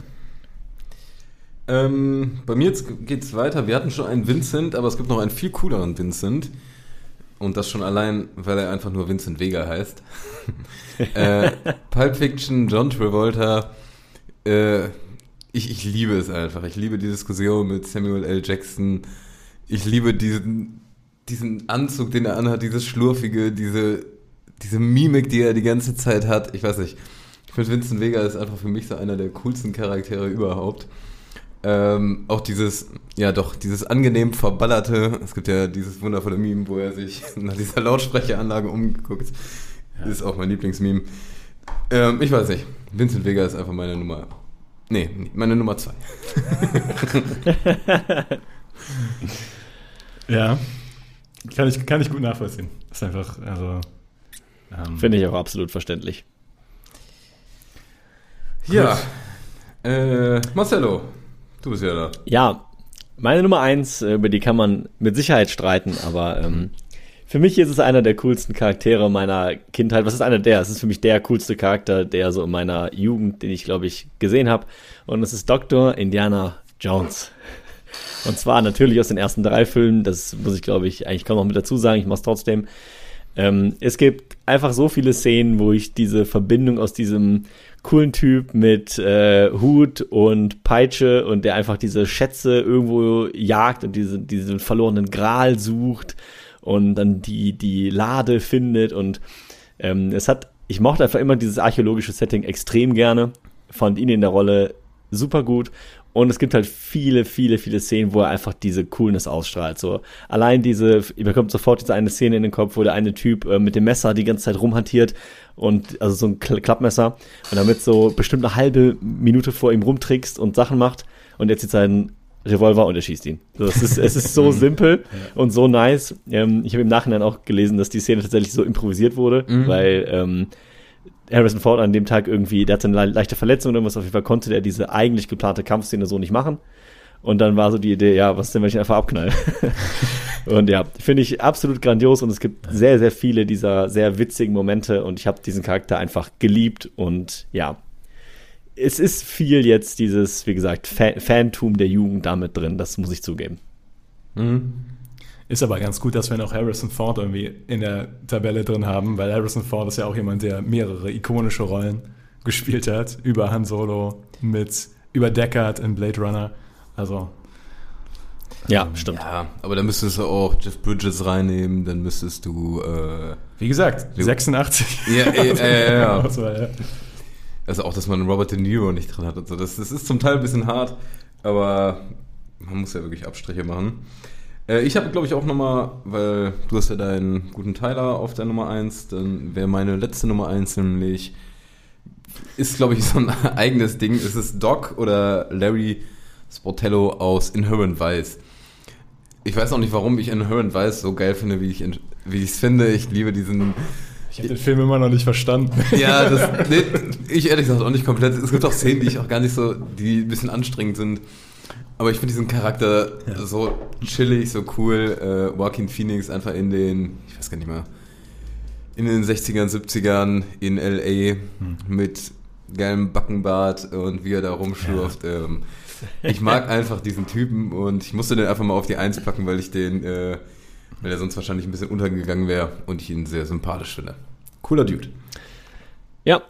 Ähm, bei mir geht es weiter. Wir hatten schon einen Vincent, aber es gibt noch einen viel cooleren Vincent. Und das schon allein, weil er einfach nur Vincent Vega heißt. äh, Pulp Fiction, John Travolta. Äh, ich, ich liebe es einfach. Ich liebe die Diskussion mit Samuel L. Jackson. Ich liebe diesen diesen Anzug, den er anhat, dieses Schlurfige, diese, diese Mimik, die er die ganze Zeit hat. Ich weiß nicht. Ich finde, Vincent Vega ist einfach für mich so einer der coolsten Charaktere überhaupt. Ähm, auch dieses, ja doch, dieses angenehm verballerte, es gibt ja dieses wundervolle Meme, wo er sich nach dieser Lautsprecheranlage umguckt. Das ist auch mein Lieblingsmeme. Ähm, ich weiß nicht. Vincent Vega ist einfach meine Nummer. Nee, meine Nummer zwei. Ja. Kann ich, kann ich gut nachvollziehen. Ist einfach, also. Ähm, Finde ich auch absolut verständlich. Ja. Äh, Marcelo, du bist ja da. Ja, meine Nummer eins, äh, über die kann man mit Sicherheit streiten, aber ähm, für mich ist es einer der coolsten Charaktere meiner Kindheit. Was ist einer der? Es ist für mich der coolste Charakter, der so in meiner Jugend, den ich glaube ich gesehen habe. Und es ist Dr. Indiana Jones. Und zwar natürlich aus den ersten drei Filmen. Das muss ich glaube ich eigentlich kaum noch mit dazu sagen. Ich mache es trotzdem. Ähm, es gibt einfach so viele Szenen, wo ich diese Verbindung aus diesem coolen Typ mit äh, Hut und Peitsche und der einfach diese Schätze irgendwo jagt und diese, diesen verlorenen Gral sucht und dann die, die Lade findet und ähm, es hat, ich mochte einfach immer dieses archäologische Setting extrem gerne, fand ihn in der Rolle super gut und es gibt halt viele, viele, viele Szenen, wo er einfach diese Coolness ausstrahlt. So allein diese, ihr bekommt sofort diese eine Szene in den Kopf, wo der eine Typ äh, mit dem Messer die ganze Zeit rumhantiert und also so ein Kla- Klappmesser und damit so bestimmt eine halbe Minute vor ihm rumtrickst und Sachen macht und er zieht seinen Revolver und er schießt ihn. Es, ist, es ist so simpel und so nice. Ähm, ich habe im Nachhinein auch gelesen, dass die Szene tatsächlich so improvisiert wurde, weil ähm, Harrison Ford an dem Tag irgendwie, der hatte eine le- leichte Verletzung oder irgendwas, auf jeden Fall konnte der diese eigentlich geplante Kampfszene so nicht machen. Und dann war so die Idee, ja, was denn, wenn ich ihn einfach abknall? und ja, finde ich absolut grandios und es gibt sehr, sehr viele dieser sehr witzigen Momente und ich habe diesen Charakter einfach geliebt und ja, es ist viel jetzt dieses, wie gesagt, Fa Fantum der Jugend damit drin, das muss ich zugeben. Ist aber ganz gut, dass wir noch Harrison Ford irgendwie in der Tabelle drin haben, weil Harrison Ford ist ja auch jemand, der mehrere ikonische Rollen gespielt hat. Über Han Solo, mit, über Deckard in Blade Runner. Also, Ja, stimmt. Ja, aber dann müsstest du auch Jeff Bridges reinnehmen, dann müsstest du, äh, wie gesagt, Jo. 86. ja, äh, äh, ja. Auswahl, ja. Also auch, dass man Robert De Niro nicht drin hat und so. Das, das ist zum Teil ein bisschen hart, aber man muss ja wirklich Abstriche machen. Äh, ich habe, glaube ich, auch nochmal, weil du hast ja deinen guten Tyler auf der Nummer 1, dann wäre meine letzte Nummer 1 nämlich, ist, glaube ich, so ein eigenes Ding. Ist es Doc oder Larry Sportello aus Inherent Vice? Ich weiß auch nicht, warum ich Inherent Vice so geil finde, wie ich es finde. Ich liebe diesen Ich habe den Film immer noch nicht verstanden. ja, das, nee, ich ehrlich gesagt auch nicht komplett. Es gibt auch Szenen, die ich auch gar nicht so, die ein bisschen anstrengend sind. Aber ich finde diesen Charakter so chillig, so cool. Äh, Joaquin Phoenix einfach in den, ich weiß gar nicht mehr, in den 60ern, 70ern in L.A. mit geilem Backenbart und wie er da rumschlurft. Ähm, ich mag einfach diesen Typen und ich musste den einfach mal auf die Eins packen, weil ich den, äh, weil er sonst wahrscheinlich ein bisschen untergegangen wäre und ich ihn sehr sympathisch finde. Cooler Dude. Ja,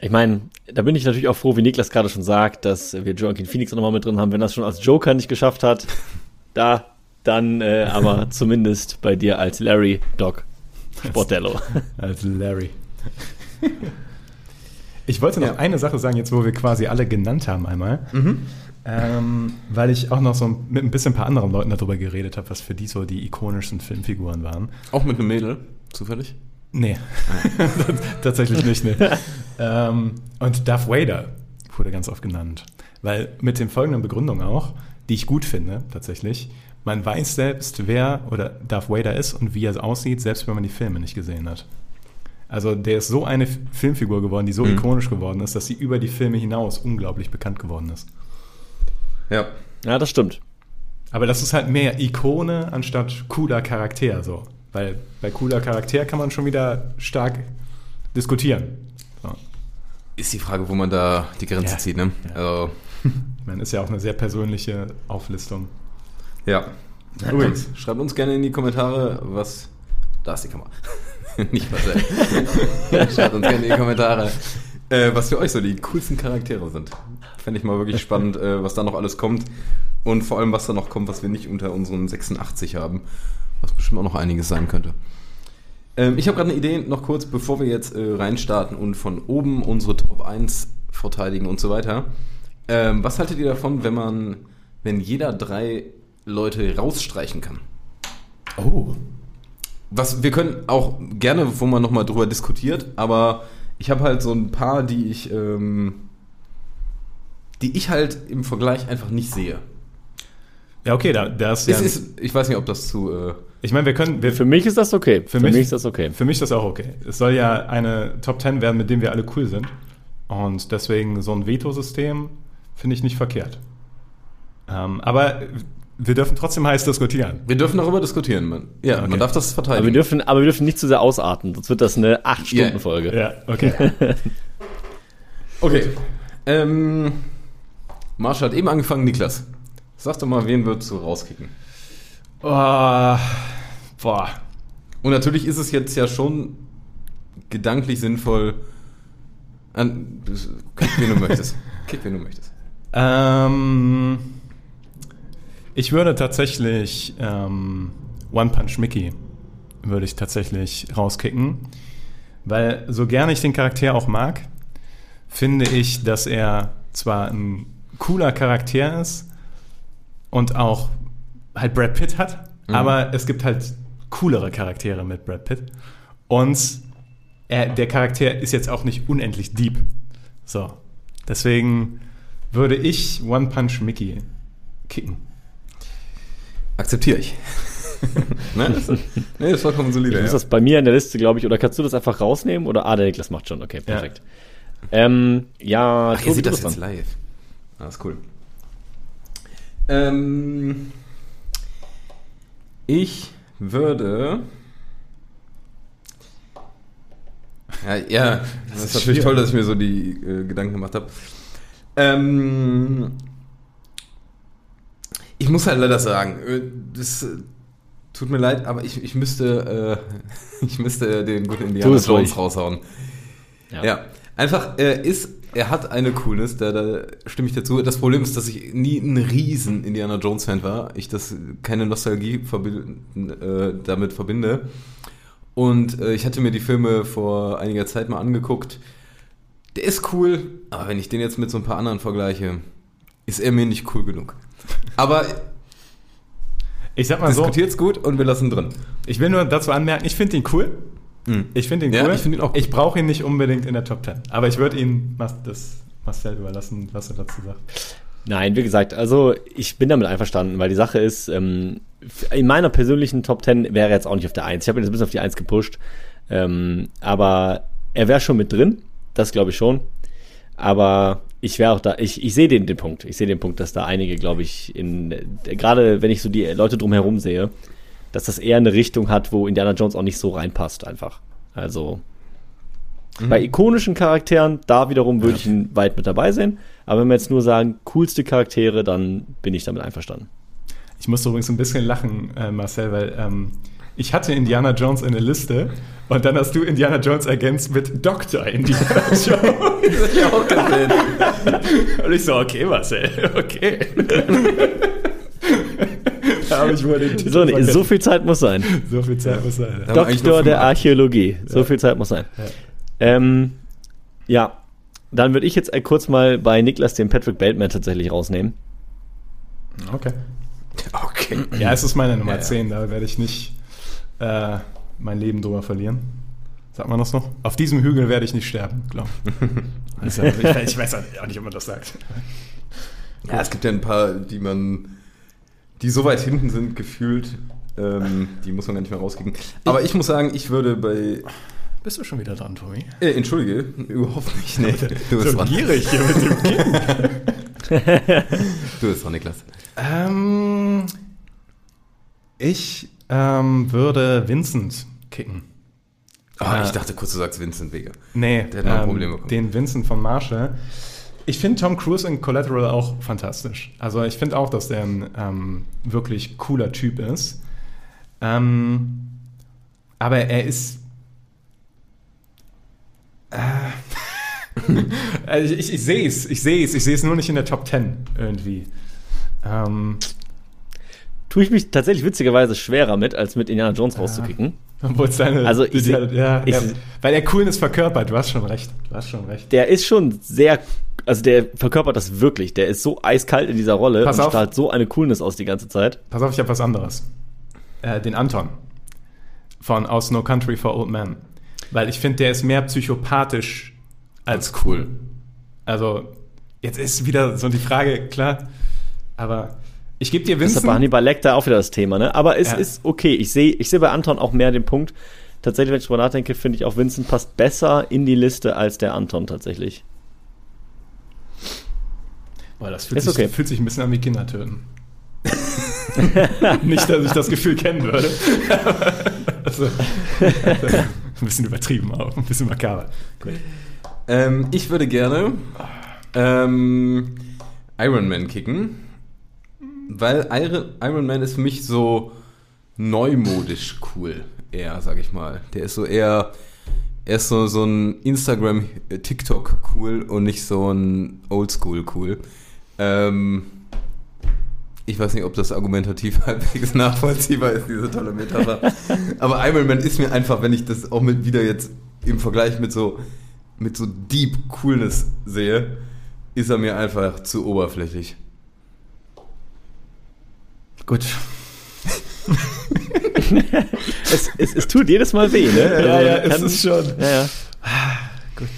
ich meine, da bin ich natürlich auch froh, wie Niklas gerade schon sagt, dass wir Joaquin Phoenix auch nochmal mit drin haben. Wenn das schon als Joker nicht geschafft hat, da, dann äh, aber zumindest bei dir als Larry Doc Sportello. Als Larry. Ich wollte noch Ja. eine Sache sagen, jetzt wo wir quasi alle genannt haben einmal. Ähm, weil ich auch noch so ein- mit ein bisschen ein paar anderen Leuten darüber geredet habe, was für die so die ikonischsten Filmfiguren waren. Auch mit einem Mädel, zufällig? Nee, tatsächlich nicht. Nee. ähm, und Darth Vader wurde ganz oft genannt. Weil mit den folgenden Begründungen auch, die ich gut finde, tatsächlich, man weiß selbst, wer oder Darth Vader ist und wie er aussieht, selbst wenn man die Filme nicht gesehen hat. Also der ist so eine Filmfigur geworden, die so Mhm. ikonisch geworden ist, dass sie über die Filme hinaus unglaublich bekannt geworden ist. Ja. Ja, das stimmt. Aber das ist halt mehr Ikone anstatt cooler Charakter, so. Weil bei cooler Charakter kann man schon wieder stark diskutieren. So. Ist die Frage, wo man da die Grenze Ja. zieht, ne? Ja. Also, Ich meine, ist ja auch eine sehr persönliche Auflistung. ja. Übrigens. Schreibt uns gerne in die Kommentare, was. Da ist die Kamera. Nicht Marcel. Schreibt uns gerne in die Kommentare, äh, was für euch so die coolsten Charaktere sind. Fände ich mal wirklich spannend, äh, was da noch alles kommt. Und vor allem, was da noch kommt, was wir nicht unter unseren 86 haben. Was bestimmt auch noch einiges sein könnte. Ähm, ich habe gerade eine Idee, noch kurz, bevor wir jetzt äh, reinstarten und von oben unsere Top 1 verteidigen und so weiter. Ähm, was haltet ihr davon, wenn man, wenn jeder drei Leute rausstreichen kann? Oh. Was wir können auch gerne, wo man nochmal drüber diskutiert, aber ich habe halt so ein paar, die ich, ähm, die ich halt im Vergleich einfach nicht sehe. Ja, okay, da, das Es ja, ist, ich weiß nicht, ob das zu. Äh, ich meine, wir können, wir, Für mich ist das okay. Für mich- ist das okay. Für mich ist das auch okay. Es soll ja eine Top 10 werden, mit dem wir alle cool sind. Und deswegen so ein Veto-System finde ich nicht verkehrt. Ähm, aber wir dürfen trotzdem heiß diskutieren. wir dürfen darüber diskutieren. Man, ja, Okay. man darf das Aber wir, verteidigen. dürfen, aber wir dürfen nicht zu sehr ausarten, sonst wird das eine 8-Stunden-Folge. Ja, okay. okay. Ähm, Marsch hat eben angefangen, Niklas. Sag doch mal, wen würdest du rauskicken? Oh, boah. Und natürlich ist es jetzt ja schon gedanklich sinnvoll. An, kick, wen du möchtest. Kick, wen du möchtest. Ähm, ich würde tatsächlich ähm, One Punch Mickey würde ich tatsächlich rauskicken, weil so gerne ich den Charakter auch mag, finde ich, dass er zwar ein cooler Charakter ist und auch halt Brad Pitt hat, aber es gibt halt coolere Charaktere mit Brad Pitt und er, der Charakter ist jetzt auch nicht unendlich deep. So, deswegen würde ich One Punch Mickey kicken. Akzeptiere ich. ne? Das, ist- nee, das ist vollkommen solide. Ich muss Ja. das bei mir in der Liste, glaube ich, oder kannst du das einfach rausnehmen? Oder, ah, der Niklas macht schon, okay, perfekt. Ähm, ja, Ach, ihr seht du das jetzt live. Ah, ist cool. Ähm, ich würde. Ja, ja das, ist natürlich toll, dass ich mir so die äh, Gedanken gemacht habe. Ähm, ich muss halt leider sagen, äh, das äh, tut mir leid, aber ich, ich müsste, äh, ich müsste den guten Indiana es Jones ruhig. raushauen. Ja. Ja, einfach, er ist, er hat eine Coolness, da, da stimme ich dazu. Das Problem ist, dass ich nie ein riesen Indiana Jones Fan war. Ich das keine Nostalgie verbind, äh, damit verbinde. Und äh, ich hatte mir die Filme vor einiger Zeit mal angeguckt. Der ist cool, aber wenn ich den jetzt mit so ein paar anderen vergleiche, ist er mir nicht cool genug. Aber Ich sag mal so, diskutiert's gut und wir lassen drin. ich will nur dazu anmerken, ich finde ihn cool. Ich finde ihn Ja, cool. ich finde ihn auch cool. Ich brauche ihn nicht unbedingt in der Top 10. Aber ich würde ihn das Marcel überlassen, was er dazu sagt. Nein, wie gesagt, also ich bin damit einverstanden, weil die Sache ist, ähm, in meiner persönlichen Top 10 wäre er jetzt auch nicht auf der 1. Ich habe ihn jetzt bis auf die 1 gepusht. Ähm, aber er wäre schon mit drin, das glaube ich schon. Aber ich wäre auch da, ich, ich sehe den, den Punkt. Ich sehe den Punkt, dass da einige, glaube ich, in, äh, gerade wenn ich so die Leute drumherum sehe, dass das eher eine Richtung hat, wo Indiana Jones auch nicht so reinpasst, einfach. Also, bei ikonischen Charakteren, da wiederum würde ich ihn weit mit dabei sehen. Aber wenn wir jetzt nur sagen, coolste Charaktere, dann bin ich damit einverstanden. Ich musste übrigens ein bisschen lachen, äh, Marcel, weil ähm, ich hatte Indiana Jones in der Liste und dann hast du Indiana Jones ergänzt mit Dr. Indiana Jones. Das ich auch gesehen. und ich so, okay, Marcel, okay. da habe ich wohl den Titel So, nee, vergessen. so viel Zeit muss sein. so viel Zeit muss sein. Da Doktor der Archäologie. So viel Zeit muss sein. Ähm, ja, dann würde ich jetzt äh, kurz mal bei Niklas den Patrick Bateman tatsächlich rausnehmen. Okay. Okay. Ja, es ist meine Nummer Ja, ja. 10, da werde ich nicht äh, mein Leben drüber verlieren. Sagt man das noch? Auf diesem Hügel werde ich nicht sterben, glaube ich. Also, ich. Ich weiß auch nicht, ob man das sagt. Ja, es gibt ja ein paar, die man, die so weit hinten sind, gefühlt, ähm, die muss man gar nicht mehr rauskriegen. Aber ich muss sagen, ich würde bei, Bist du schon wieder dran, Tobi? äh, entschuldige, überhaupt nicht, nee, du bist So dran. gierig hier mit dem Kind. Du bist dran, Niklas. Ähm, ich ähm, würde Vincent kicken. Ah, Äh, ich dachte kurz, du sagst Vincent Vega. Nee, Der hat ein ähm, Problem bekommen. den Vincent von Marshall. Ich finde Tom Cruise in Collateral auch fantastisch. Also ich finde auch, dass der ein ähm, wirklich cooler Typ ist. Ähm, aber er ist... Äh, also ich sehe es, ich sehe es, ich sehe es nur nicht in der Top 10 irgendwie. Ähm, tue ich mich tatsächlich witzigerweise schwerer mit, als mit Indiana Jones rauszukicken. Obwohl es deine. Also ich die- ja, ich- ja, weil er Coolness verkörpert. Du hast schon recht. Du hast schon recht. Der ist schon sehr, also der verkörpert das wirklich. Der ist so eiskalt in dieser Rolle Pass und auf. strahlt so eine Coolness aus die ganze Zeit. Pass auf, ich habe was anderes. Äh, den Anton von Aus No Country for Old Men. Weil ich finde, der ist mehr psychopathisch als cool. Also, jetzt ist wieder so die Frage, klar. Aber ich gebe dir Das ist Vincent. bei Hannibal Lecter auch wieder das Thema, ne? Aber es Ja. ist okay. Ich sehe ich sehe bei Anton auch mehr den Punkt. Tatsächlich, wenn ich drüber nachdenke, finde ich auch Vincent passt besser in die Liste als der Anton tatsächlich. Boah, das fühlt, Ist sich, okay. fühlt sich ein bisschen an wie Kinder töten. Nicht, dass ich das Gefühl kennen würde. also, ein bisschen übertrieben auch, ein bisschen makaber. Gut. Ähm, ich würde gerne ähm, Iron Man kicken, weil Iron, Man ist für mich so neumodisch cool, eher, sag ich mal. Der ist so eher, er ist so, so ein Instagram, äh, cool und nicht so ein Oldschool cool. Ähm, ich weiß nicht, ob das argumentativ halbwegs nachvollziehbar ist, diese tolle Metapher. Aber Iron Man ist mir einfach, wenn ich das auch mit wieder jetzt im Vergleich mit so mit so Deep Coolness sehe, ist er mir einfach zu oberflächlich. Gut. Es, es, es tut jedes Mal weh, ne? Also, Ja, ja, es ist schon. Ja, ja. Gut.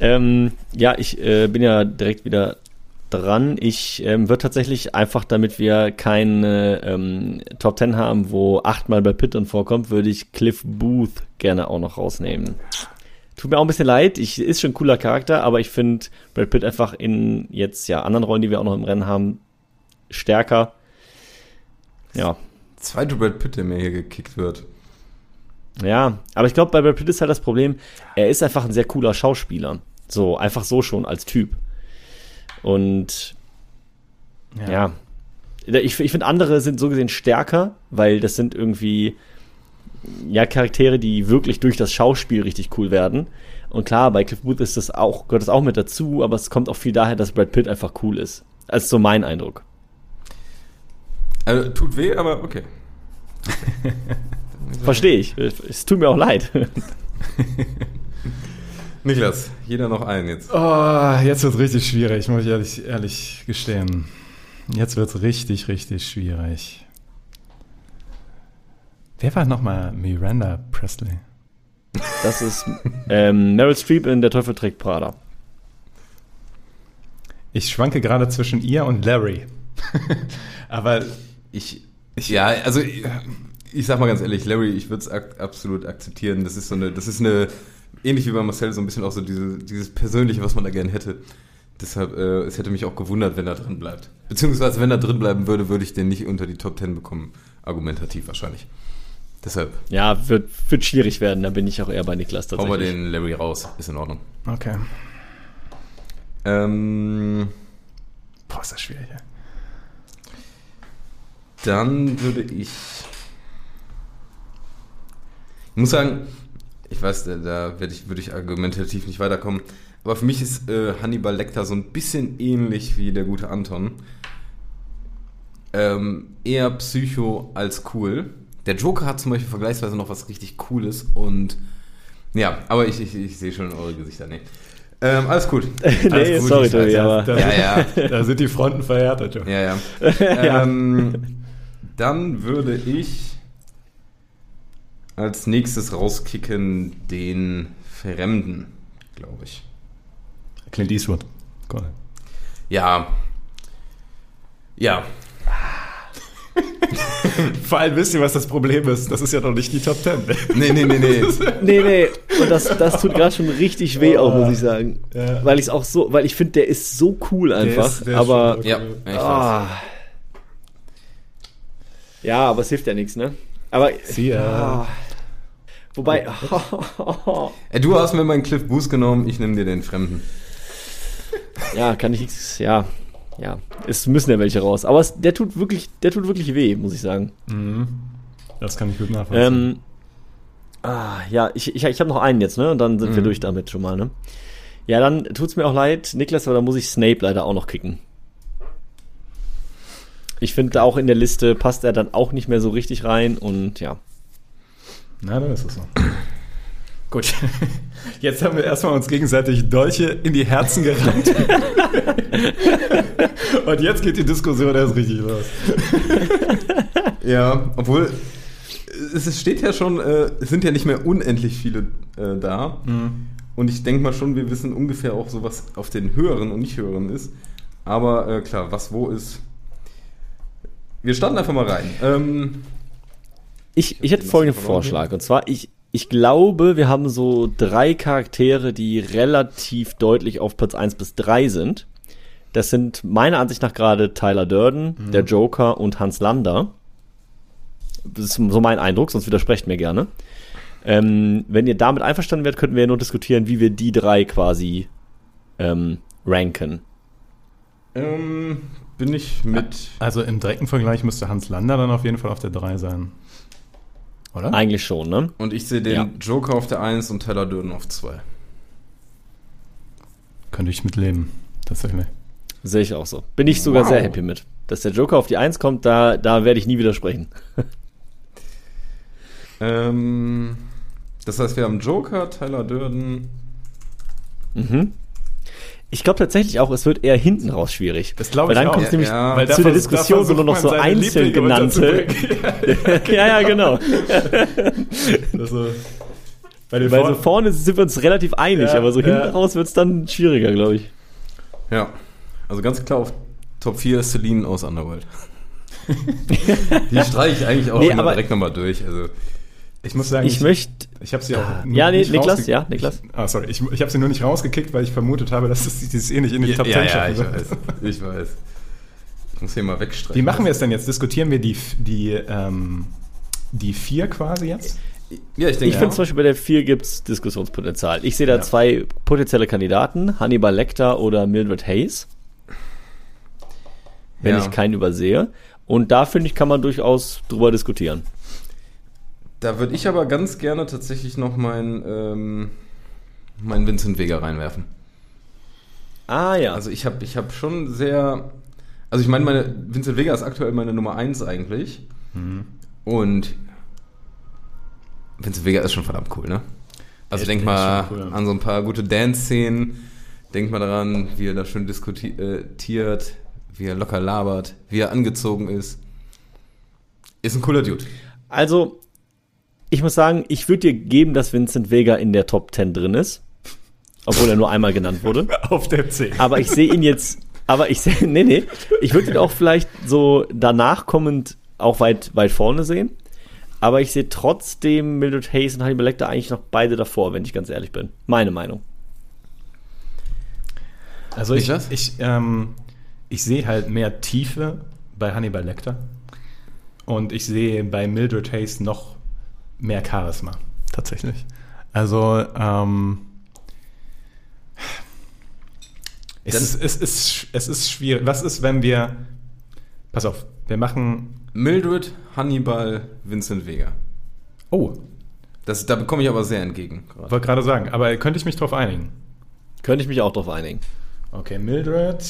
Ähm, ja, ich äh, bin ja direkt wieder dran. Ich ähm, würde tatsächlich einfach, damit wir keine ähm, Top 10 haben, wo achtmal bei Pitt drin vorkommt, würde ich Cliff Booth gerne auch noch rausnehmen. Tut mir auch ein bisschen leid, ich, ist schon ein cooler Charakter, aber ich finde Brad Pitt einfach in jetzt ja anderen Rollen, die wir auch noch im Rennen haben, stärker. Ja, Zweite Brad Pitt, der mir hier gekickt wird. Ja, aber ich glaube, bei Brad Pitt ist halt das Problem, er ist einfach ein sehr cooler Schauspieler. So, einfach so schon als Typ. Und ja, ich, ich finde, andere sind so gesehen stärker, weil das sind irgendwie ja Charaktere, die wirklich durch das Schauspiel richtig cool werden. Und klar, bei Cliff Booth ist das auch, gehört das auch mit dazu, aber es kommt auch viel daher, dass Brad Pitt einfach cool ist. Das ist so mein Eindruck. Also, tut weh, aber okay. Verstehe ich. Es tut mir auch leid. Niklas, jeder noch einen jetzt. Oh, jetzt wird es richtig schwierig, muss ich ehrlich, ehrlich gestehen. Jetzt wird es richtig, richtig schwierig. Wer war nochmal Miranda Presley? Das ist ähm, Meryl Streep in Der Teufel trägt Prada. Ich schwanke gerade zwischen ihr und Larry. Aber Ich, ja, also ich, ich sag mal ganz ehrlich, Larry, ich würde es ak absolut akzeptieren. Das ist so eine, das ist eine, ähnlich wie bei Marcel, so ein bisschen auch so diese, dieses Persönliche, was man da gerne hätte. Deshalb, äh, es hätte mich auch gewundert, wenn er drin bleibt. Beziehungsweise, wenn er drin bleiben würde, würde ich den nicht unter die Top 10 bekommen. Argumentativ wahrscheinlich. Deshalb Ja, wird, wird schwierig werden, da bin ich auch eher bei Niklas hauen wir tatsächlich. den Larry raus. Ist in Ordnung. okay. Ähm, Boah, ist das schwierig. ey. Dann würde ich. Ich muss sagen, ich weiß, da, da werde ich, würde ich argumentativ nicht weiterkommen. Aber für mich ist äh, Hannibal Lecter so ein bisschen ähnlich wie der gute Anton. Ähm, eher Psycho als cool. Der Joker hat zum Beispiel vergleichsweise noch was richtig Cooles und ja, aber ich, ich, ich sehe schon eure Gesichter. Nee. Ähm, alles gut. nee, Alles gut, sorry, Tobi, ja, aber da, Ja, ja. da sind die Fronten verhärtet. Ja. Ja. Ähm, dann würde ich als nächstes rauskicken den Fremden, glaube ich. Clint Eastwood. Cool. Ja. Ja. Vor allem wisst ihr, was das Problem ist. Das ist ja noch nicht die Top 10. Nee, nee, nee, nee. Nee, nee, und das, das tut gerade schon richtig weh auch, muss ich sagen. Ja. Weil ich auch so, weil ich finde, der ist so cool einfach, ist- der ist aber schon Ja, cool. ich weiß. ah. Ja, aber es hilft ja nichts, ne? Aber Sie, äh, ah. wobei Ey, du hast mir meinen Cliff Boost genommen, ich nehme dir den Fremden. ja, kann ich nichts, ja. Ja, es müssen ja welche raus, aber es, der tut wirklich, der tut wirklich weh, muss ich sagen. das kann ich gut nachvollziehen. Ähm, ah, ja, ich, ich, ich habe noch einen jetzt, ne? Und dann sind wir Mhm. durch damit schon mal, ne? Ja, dann tut's mir auch leid, Niklas, aber da muss ich Snape leider auch noch kicken. Ich finde, auch in der Liste passt er dann auch nicht mehr so richtig rein und ja. Na, dann ist es so. Gut. Jetzt haben wir erstmal uns gegenseitig Dolche in die Herzen gerannt. Und jetzt geht die Diskussion erst richtig los. Ja, obwohl es steht ja schon, äh, es sind ja nicht mehr unendlich viele äh, da. Und ich denke mal schon, wir wissen ungefähr auch so, was auf den höheren und nicht höheren ist. Aber äh, klar, was wo ist. Wir starten einfach mal rein. Ähm, Ich, ich hätte folgenden Vorschlag. Und zwar, ich, ich glaube, wir haben so drei Charaktere, die relativ deutlich auf Platz 1 bis 3 sind. Das sind meiner Ansicht nach gerade Tyler Durden, der Joker und Hans Lander. Das ist so mein Eindruck, sonst widersprecht mir gerne. Ähm, wenn ihr damit einverstanden wärt, könnten wir ja nur diskutieren, wie wir die drei quasi ähm, ranken. ähm, bin ich mit. Also im direkten Vergleich müsste Hans Lander dann auf jeden Fall auf der 3 sein. Oder? Eigentlich schon, ne? Und ich sehe den Ja. Joker auf der 1 und Tyler Durden auf 2. Könnte ich mitleben, tatsächlich. Sehe ich auch so. Bin ich sogar Wow. sehr happy mit. Dass der Joker auf die 1 kommt, da, da werde ich nie widersprechen. Ähm, das heißt, wir haben Joker, Tyler Durden. Mhm. Ich glaube tatsächlich auch, es wird eher hinten raus schwierig. Das glaube Weil ich dann auch. kommt es nämlich Ja, Weil zu der Diskussion so nur noch so einzeln Lieblinge genannte. ja, ja, genau. also, bei den Weil so Vor- vorne sind wir uns relativ einig, Ja, aber so ja. hinten raus wird es dann schwieriger, glaube ich. Ja. Also ganz klar auf Top 4 ist Celine aus Underworld. Die streiche ich eigentlich auch Nee, immer aber- direkt nochmal durch. Also, ich muss sagen, Ich möchte. Ich habe sie auch. nur Ja, nee, nicht Niklas, ja, Niklas. Ich, ah, sorry. Ich, ich habe sie nur nicht rausgekickt, weil ich vermutet habe, dass es dieses eh nicht in die Top 10 ja, ja, schaffen ich wird. weiß. Ich weiß. Ich muss hier mal wegstreichen. Wie machen wir es denn jetzt? Diskutieren wir die, die, ähm, die vier quasi jetzt? Ja, ich denke, Ich Ja. finde zum Beispiel bei der 4 gibt es Diskussionspotenzial. Ich sehe da Ja. zwei potenzielle Kandidaten, Hannibal Lecter oder Mildred Hayes. Wenn Ja. ich keinen übersehe. Und da finde ich, kann man durchaus drüber diskutieren. Da würde ich aber ganz gerne tatsächlich noch meinen ähm, mein Vincent Vega reinwerfen. Ah ja. Also ich habe ich hab schon sehr. Also ich meine, meine, Vincent Vega ist aktuell meine Nummer 1 eigentlich. Und Vincent Vega ist schon verdammt cool, ne? Also Echt, denk mal cool. an so ein paar gute Dance-Szenen. Denk mal daran, wie er da schön diskutiert, wie er locker labert, wie er angezogen ist. Ist ein cooler Dude. Also, ich muss sagen, ich würde dir geben, dass Vincent Vega in der Top 10 drin ist. Obwohl er nur einmal genannt wurde. Auf der 10. Aber ich sehe ihn jetzt, aber ich sehe, nee, nee, ich würde ihn auch vielleicht so danach kommend auch weit, weit vorne sehen. Aber ich sehe trotzdem Mildred Hayes und Hannibal Lecter eigentlich noch beide davor, wenn ich ganz ehrlich bin. Meine Meinung. Also ich, Niklas? ich, ähm, ich sehe halt mehr Tiefe bei Hannibal Lecter. Und ich sehe bei Mildred Hayes noch mehr Charisma. Tatsächlich. Also, ähm, es, Dann- ist, es, ist, es ist schwierig. Was ist, wenn wir. Pass auf, wir machen. Mildred, Hannibal, Vincent Vega. Oh, Das, da bekomme ich aber sehr entgegen. gerade. wollte gerade sagen, aber könnte ich mich drauf einigen? Könnte ich mich auch drauf einigen. Okay, Mildred.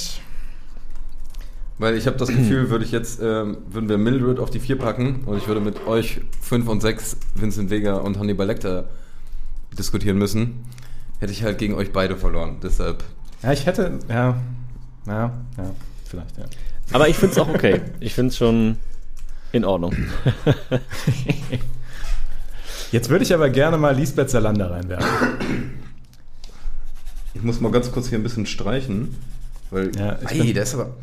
Weil ich habe das Gefühl, würde ich jetzt, ähm, würden wir Mildred auf die 4 packen und ich würde mit euch 5 und 6 Vincent Vega und Hannibal Lecter diskutieren müssen, hätte ich halt gegen euch beide verloren. Deshalb. Ja, ich hätte. Ja, ja, ja, vielleicht, ja. Aber ich finde es auch okay. Ich finde es schon in Ordnung. Jetzt würde ich aber gerne mal Lisbeth Salander reinwerfen. Ich muss mal ganz kurz hier ein bisschen streichen. Weil. Ja, ich ey, bin- der ist aber.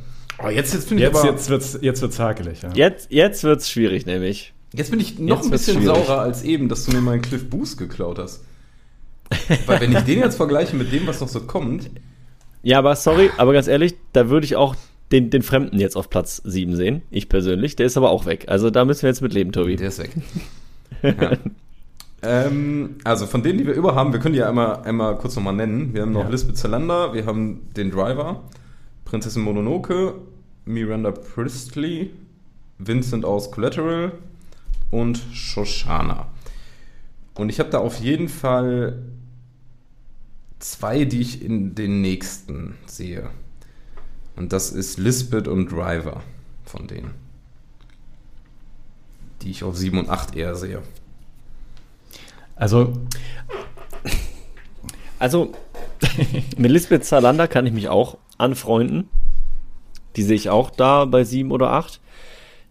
Oh, jetzt, jetzt finde ich Jetzt, aber. jetzt wird's, jetzt wird's hakelig, ja. Jetzt, jetzt wird es schwierig, nämlich. Jetzt bin ich noch Jetzt ein bisschen schwierig. saurer als eben, dass du mir meinen Cliff Boost geklaut hast. Weil wenn ich den jetzt vergleiche mit dem, was noch so kommt, Ja, aber sorry, aber ganz ehrlich, da würde ich auch den, den Fremden jetzt auf Platz 7 sehen. Ich persönlich. Der ist aber auch weg. Also da müssen wir jetzt mit leben, Tobi. der ist weg. ja. ähm, also von denen, die wir über haben, wir können die ja einmal, einmal kurz nochmal nennen. Wir haben noch Ja. Lisbeth Salander, wir haben den Driver, Prinzessin Mononoke, Miranda Priestley, Vincent aus Collateral und Shoshana. Und ich habe da auf jeden Fall zwei, die ich in den nächsten sehe. Und das ist Lisbeth und Driver. von denen. Die ich auf 7 und 8 eher sehe. Also, Also, mit Lisbeth Salander kann ich mich auch anfreunden. Die sehe ich auch da bei sieben oder acht.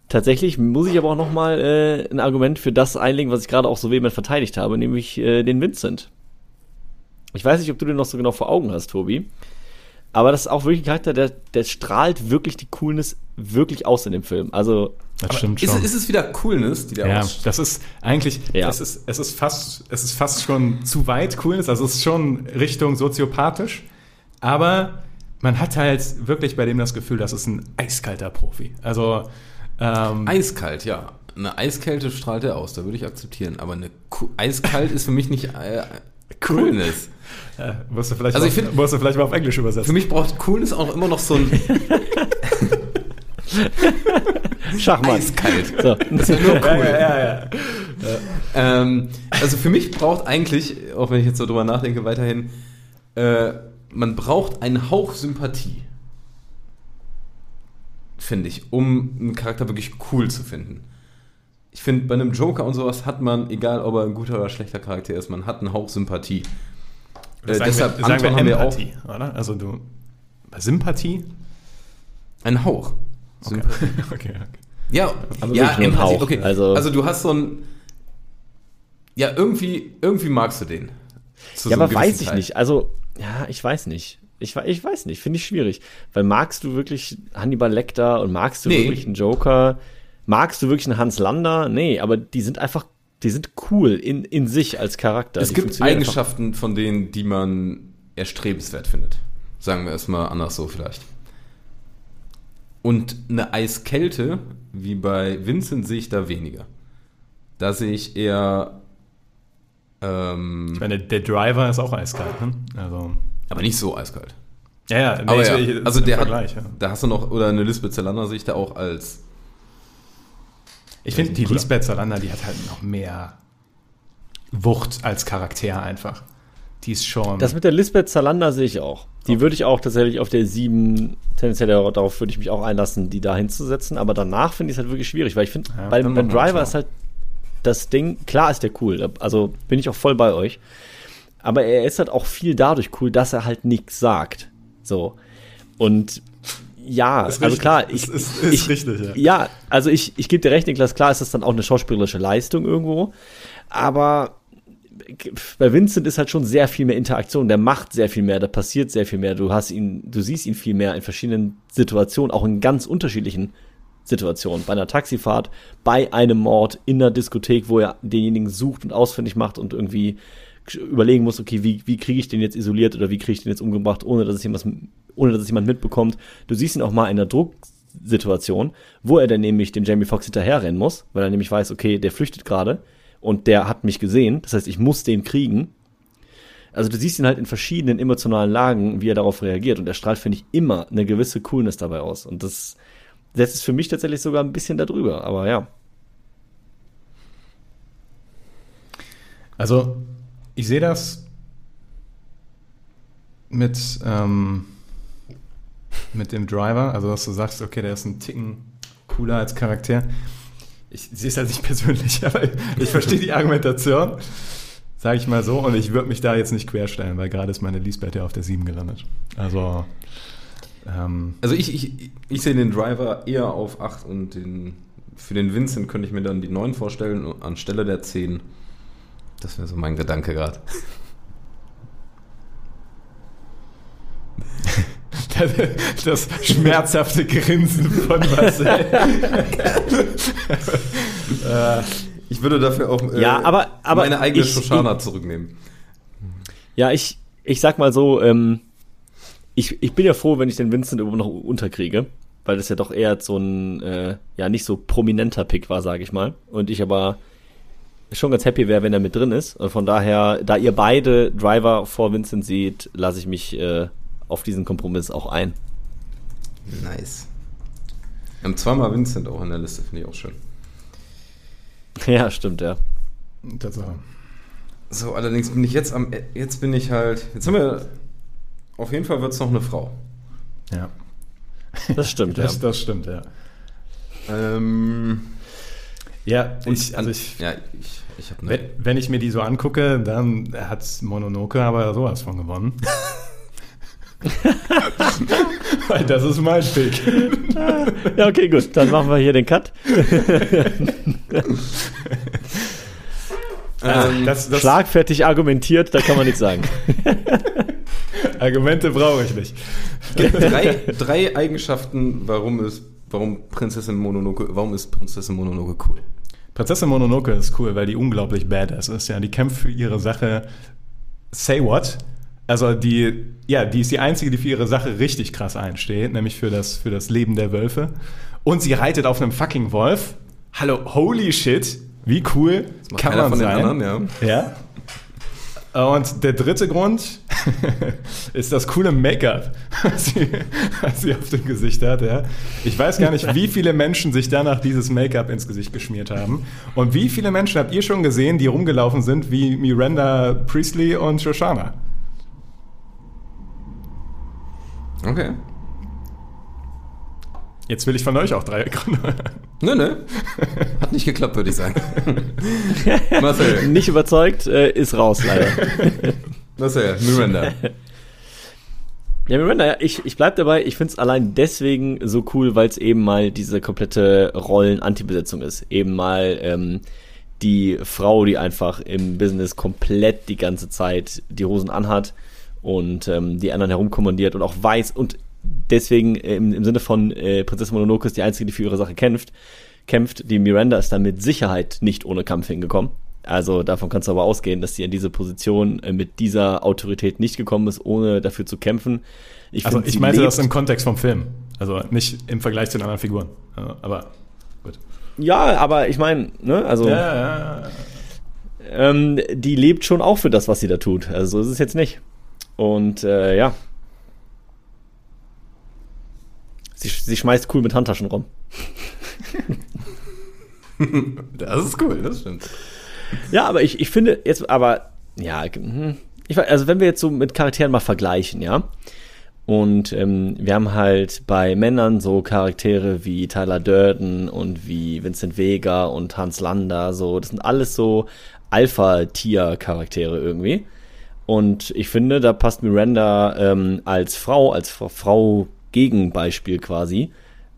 Tatsächlich muss ich aber auch nochmal äh, ein Argument für das einlegen, was ich gerade auch so vehement verteidigt habe, nämlich äh, den Vincent. Ich weiß nicht, ob du den noch so genau vor Augen hast, Tobi. Aber das ist auch wirklich ein Charakter, der, der strahlt wirklich die Coolness wirklich aus in dem Film. Also, das stimmt Ist, schon. ist es wieder Coolness, die der ja, ausstrahlt? das ist eigentlich, Ja. es, ist, es, ist fast, es ist fast schon zu weit Coolness, also es ist schon Richtung soziopathisch, aber man hat halt wirklich bei dem das Gefühl, das ist ein eiskalter Profi. Also, ähm, Eiskalt, ja. Eine Eiskälte strahlt er aus, da würde ich akzeptieren. Aber eine Ku- Eiskalt ist für mich nicht äh, Coolness. äh, musst, du vielleicht Also mal, ich find- musst du vielleicht mal auf Englisch übersetzen. Für mich braucht Coolness auch immer noch so ein Schachmann. Eiskalt. So. Das ist ja nur cool. ja, ja, ja. Ähm, also für mich braucht eigentlich, auch wenn ich jetzt so drüber nachdenke, weiterhin, äh, man braucht einen Hauch Sympathie. Finde ich, um einen Charakter wirklich cool zu finden. Ich finde, bei einem Joker und sowas hat man, egal ob er ein guter oder schlechter Charakter ist, man hat einen Hauch Sympathie. Äh, Sagen deshalb, wir, sagen wir Anton haben wir auch oder? Also du, bei Sympathie? einen Hauch. Sympathie. okay, okay. Ja, Aber ja, ein Empathie, Hauch. okay. Also- Also, du hast so ein. Ja, irgendwie, irgendwie magst du den. Ja, aber weiß ich Teil. nicht. Also, ja, ich weiß nicht. Ich, ich weiß nicht, finde ich schwierig. Weil magst du wirklich Hannibal Lecter und magst du Nee. wirklich einen Joker? Magst du wirklich einen Hans Lander? Nee, aber die sind einfach, die sind cool in, in sich als Charakter. Es die gibt funktionieren einfach. Eigenschaften von denen, die man erstrebenswert findet. Sagen wir es mal anders so vielleicht. Und eine Eiskälte, wie bei Vincent, sehe ich da weniger. Da sehe ich eher. Ähm, Ich meine, der Driver ist auch eiskalt, ne? Also, aber nicht so eiskalt. ja, ja, nee, Aber ja, ich- also der Vergleich, hat, ja. da hast du noch, oder eine Lisbeth Zelander sehe ich da auch als Ich finde, die Cooler. Lisbeth Salander, die hat halt noch mehr Wucht als Charakter einfach. Die ist schon. Das mit der Lisbeth Zalander sehe ich auch. Die würde ich auch tatsächlich auf der 7, tendenziell darauf würde ich mich auch einlassen, die da hinzusetzen. Aber danach finde ich es halt wirklich schwierig, weil ich finde, Ja, bei, beim Driver ist halt das Ding, klar ist der cool, also bin ich auch voll bei euch. Aber er ist halt auch viel dadurch cool, dass er halt nichts sagt. So. Und ja, Ist also richtig. klar, ich, Ist- ist- ich, richtig, ja. ja, also ich, ich gebe dir recht, Niklas, klar ist das dann auch eine schauspielerische Leistung irgendwo. Aber bei Vincent ist halt schon sehr viel mehr Interaktion. Der macht sehr viel mehr, da passiert sehr viel mehr. Du hast ihn, du siehst ihn viel mehr in verschiedenen Situationen, auch in ganz unterschiedlichen Situationen. Bei einer Taxifahrt, bei einem Mord, in einer Diskothek, wo er denjenigen sucht und ausfindig macht und irgendwie überlegen muss, okay, wie, wie kriege ich den jetzt isoliert oder wie kriege ich den jetzt umgebracht, ohne dass es jemand, ohne dass es jemand mitbekommt. Du siehst ihn auch mal in einer Drucksituation, wo er dann nämlich dem Jamie Foxx hinterherrennen muss, weil er nämlich weiß, okay, der flüchtet gerade und der hat mich gesehen, das heißt, ich muss den kriegen. Also du siehst ihn halt in verschiedenen emotionalen Lagen, wie er darauf reagiert und er strahlt, finde ich, immer eine gewisse Coolness dabei aus und das setzt es für mich tatsächlich sogar ein bisschen darüber, aber ja. Also, ich sehe das mit, ähm, mit dem Driver, also dass du sagst, okay, der ist ein Ticken cooler als Charakter. Ich sehe es halt nicht persönlich, aber ich verstehe die Argumentation, sage ich mal so, und ich würde mich da jetzt nicht querstellen, weil gerade ist meine Lisbeth ja auf der 7 gelandet. Also, ähm, Also ich, ich, ich sehe den Driver eher auf 8 und den, für den Vincent könnte ich mir dann die 9 vorstellen anstelle der 10. Das wäre so mein Gedanke gerade. das schmerzhafte Grinsen von Marcel. Ich würde dafür auch äh, Ja, aber- aber meine eigene ich- Shoshana zurücknehmen. Ja, ich, ich sag mal so, ähm, ich, ich bin ja froh, wenn ich den Vincent irgendwo noch unterkriege, weil das ja doch eher so ein, äh, ja, nicht so prominenter Pick war, sage ich mal. Und ich aber schon ganz happy wäre, wenn er mit drin ist. Und von daher, da ihr beide Driver vor Vincent seht, lasse ich mich äh, auf diesen Kompromiss auch ein. Nice. Wir haben zweimal Vincent auch in der Liste, finde ich auch schön. ja, stimmt, ja. Äh, So, allerdings bin ich jetzt am, jetzt bin ich halt, jetzt haben wir, auf jeden Fall wird es noch eine Frau. ja, Das stimmt, ja. das, das stimmt, ja. Ähm, Ja, und ich, also ich, ja, ich, ich habe wenn, wenn ich mir die so angucke, dann hat Mononoke aber sowas von gewonnen. Weil das ist mein Pick. Ja, okay, gut. Dann machen wir hier den Cut. ähm, Das, das Schlagfertig argumentiert, da kann man nichts sagen. Argumente brauche ich nicht. drei, drei Eigenschaften, warum ist, warum Prinzessin Mononoke, warum ist Prinzessin Mononoke cool? Prinzessin Mononoke ist cool, weil die unglaublich badass ist. Ja, die kämpft für ihre Sache. Say what? Also die, ja, die ist die einzige, die für ihre Sache richtig krass einsteht, nämlich für das, für das Leben der Wölfe. Und sie reitet auf einem fucking Wolf. Hallo, holy shit, wie cool kann keiner man von den sein? anderen, ja. Und der dritte Grund ist das coole Make-up, was sie, was sie auf dem Gesicht hat. Ja. Ich weiß gar nicht, wie viele Menschen sich danach dieses Make-up ins Gesicht geschmiert haben. Und wie viele Menschen habt ihr schon gesehen, die rumgelaufen sind wie Miranda Priestley und Shoshana? Okay. Jetzt will ich von euch auch drei Gründe. Nö, nö. Hat nicht geklappt, würde ich sagen. Marcel, Nicht überzeugt, äh, ist raus leider. Marcel, Miranda. Ja, Miranda, ja, ich, ich bleib dabei, ich find's allein deswegen so cool, weil es eben mal diese komplette Rollen-Anti-Besetzung ist. Eben mal ähm, die Frau, die einfach im Business komplett die ganze Zeit die Hosen anhat und ähm, die anderen herumkommandiert und auch weiß und deswegen äh, im, im Sinne von äh, Prinzessin Mononoke ist die einzige, die für ihre Sache kämpft. Kämpft. Die Miranda ist da mit Sicherheit nicht ohne Kampf hingekommen. Also davon kannst du aber ausgehen, dass sie in diese Position äh, mit dieser Autorität nicht gekommen ist, ohne dafür zu kämpfen. Ich Also find, ich meinte das im Kontext vom Film. Also nicht im Vergleich zu den anderen Figuren. Aber gut. Ja, aber ich meine, ne, also Ja, ja, ja. ähm, die lebt schon auch für das, was sie da tut. Also so ist es jetzt nicht. Und äh, ja. Sie, sie schmeißt cool mit Handtaschen rum. Das ist cool, das stimmt. Ja, aber ich, ich finde jetzt, aber ja, hm, ich, weiß- also wenn wir jetzt so mit Charakteren mal vergleichen, ja. Und ähm, wir haben halt bei Männern so Charaktere wie Tyler Durden und wie Vincent Vega und Hans Lander, so, das sind alles so Alpha-Tier-Charaktere irgendwie. Und ich finde, da passt Miranda ähm, als Frau, als Fra- Frau Gegenbeispiel quasi,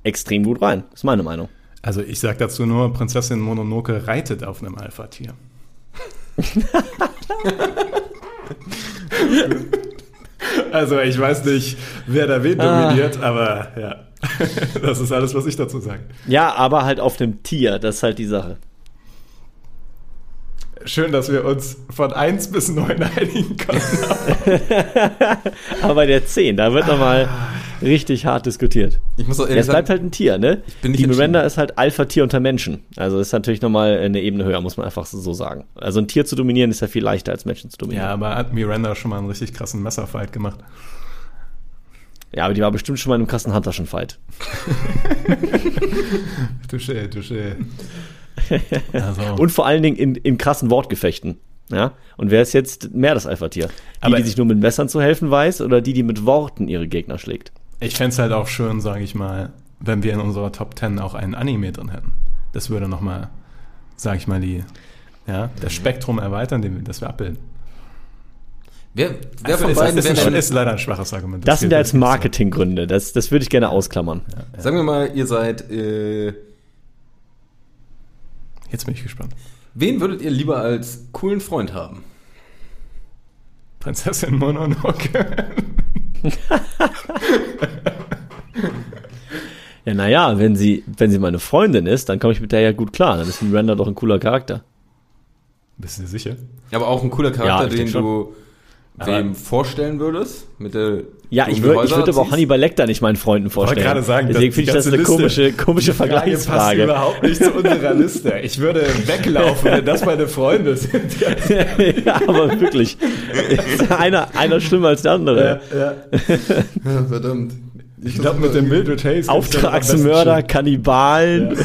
extrem gut rein. Ist meine Meinung. Also ich sag dazu nur, Prinzessin Mononoke reitet auf einem Alpha-Tier. also ich weiß nicht, wer da wen Ah. dominiert, aber ja, das ist alles, was ich dazu sage. Ja, aber halt auf dem Tier, das ist halt die Sache. Schön, dass wir uns von 1 bis 9 einigen konnten. Aber bei der 10, da wird nochmal richtig hart diskutiert. Ich muss auch Ja, ehrlich es bleibt sagen, halt ein Tier, ne? bin nicht Die Miranda ist halt Alpha-Tier unter Menschen. Also ist natürlich nochmal eine Ebene höher, muss man einfach so sagen. Also ein Tier zu dominieren ist ja viel leichter als Menschen zu Ja, dominieren. aber hat Miranda schon mal einen richtig krassen Messerfight gemacht. Ja, aber die war bestimmt schon mal in einem krassen Handtaschenfight. Touché, touché. Also, Und vor allen Dingen in, in krassen Wortgefechten. Ja? Und wer ist jetzt mehr das Alpha-Tier? Die, Aber- die sich nur mit Messern zu helfen weiß oder die, die mit Worten ihre Gegner schlägt? Ich fände es halt auch schön, sage ich mal, wenn wir in unserer Top 10 auch einen Anime drin hätten. Das würde nochmal, sage ich mal, die, ja, das Spektrum erweitern, den, das wir abbilden. wer, wer von ist, beiden ist, ist, denn, ist leider ein schwaches Argument. Das sind zählt ja jetzt so. Marketinggründe. Das, das würde ich gerne ausklammern. sagen wir mal, ihr seid, äh, Jetzt bin ich gespannt. wen würdet ihr lieber als coolen Freund haben? Prinzessin Mononoke. Ja, naja, wenn sie, wenn sie meine Freundin ist, dann komme ich mit der ja gut klar. Dann ist Miranda doch ein cooler Charakter. Bist du dir sicher? Aber auch ein cooler Ja, Charakter, ich denk den du wem vorstellen würdest? Mit der Ja, ich würde ich Häuser würd aber auch? Hannibal Lecter nicht meinen Freunden Ich wollte vorstellen. gerade sagen, Deswegen das- finde ich das eine ganze komische, Liste- komische Die Frage passt Vergleichsfrage. überhaupt nicht zu unserer Liste. Ich würde weglaufen, wenn das meine Freunde sind. ja, aber wirklich. Ist einer, einer schlimmer als der andere. Ja, verdammt. Ich glaube, mit dem Mildred Hayes. Auftragsmörder, Kannibalen,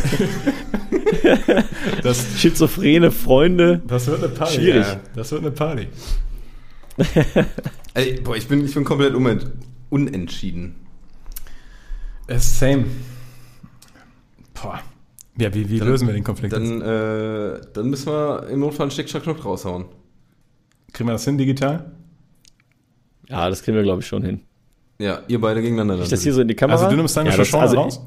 Das, schizophrene Freunde. das wird eine Party. Schwierig. Ja, das wird eine Party. Ey, boah, ich bin, ich bin komplett unent unentschieden. Äh, Same. Boah. Ja, wie, wie lösen wir den Konflikt? jetzt? Dann, äh, dann müssen wir im Notfall einen Schnuck raushauen. Kriegen wir das hin digital? Ja, das kriegen wir, glaube ich, schon hin. Ja, ihr beide gegeneinander. dann. Ich das hier so in die Kamera. Also du nimmst deine ja, das, also, raus?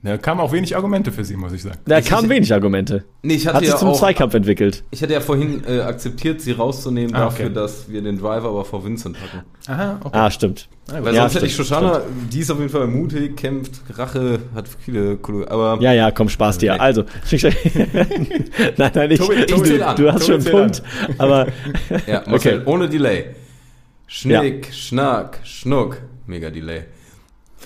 Da kamen auch wenig Argumente für sie, muss ich sagen. Da Ich- kamen ich- wenig Argumente. Nee, ich hatte Hat sich ja zum auch, Zweikampf entwickelt. ich hatte ja vorhin äh, akzeptiert, sie rauszunehmen Ah, dafür, okay. dass wir den Driver aber vor Vincent hatten. Aha, okay. Ah, stimmt. Weil Ja, sonst hätte ich stimmt, Shoshana, die ist auf jeden Fall mutig, kämpft, Rache, hat viele coole, aber Ja, ja, komm, Spaß dir. Nee. Also, nein, nein, ich, Tobi, ich, Tobi, du, an. du hast Tobi, schon einen Punkt, aber ja, Marcel, Okay. ohne Delay. Schnick, Schnack, Schnuck. Mega Delay.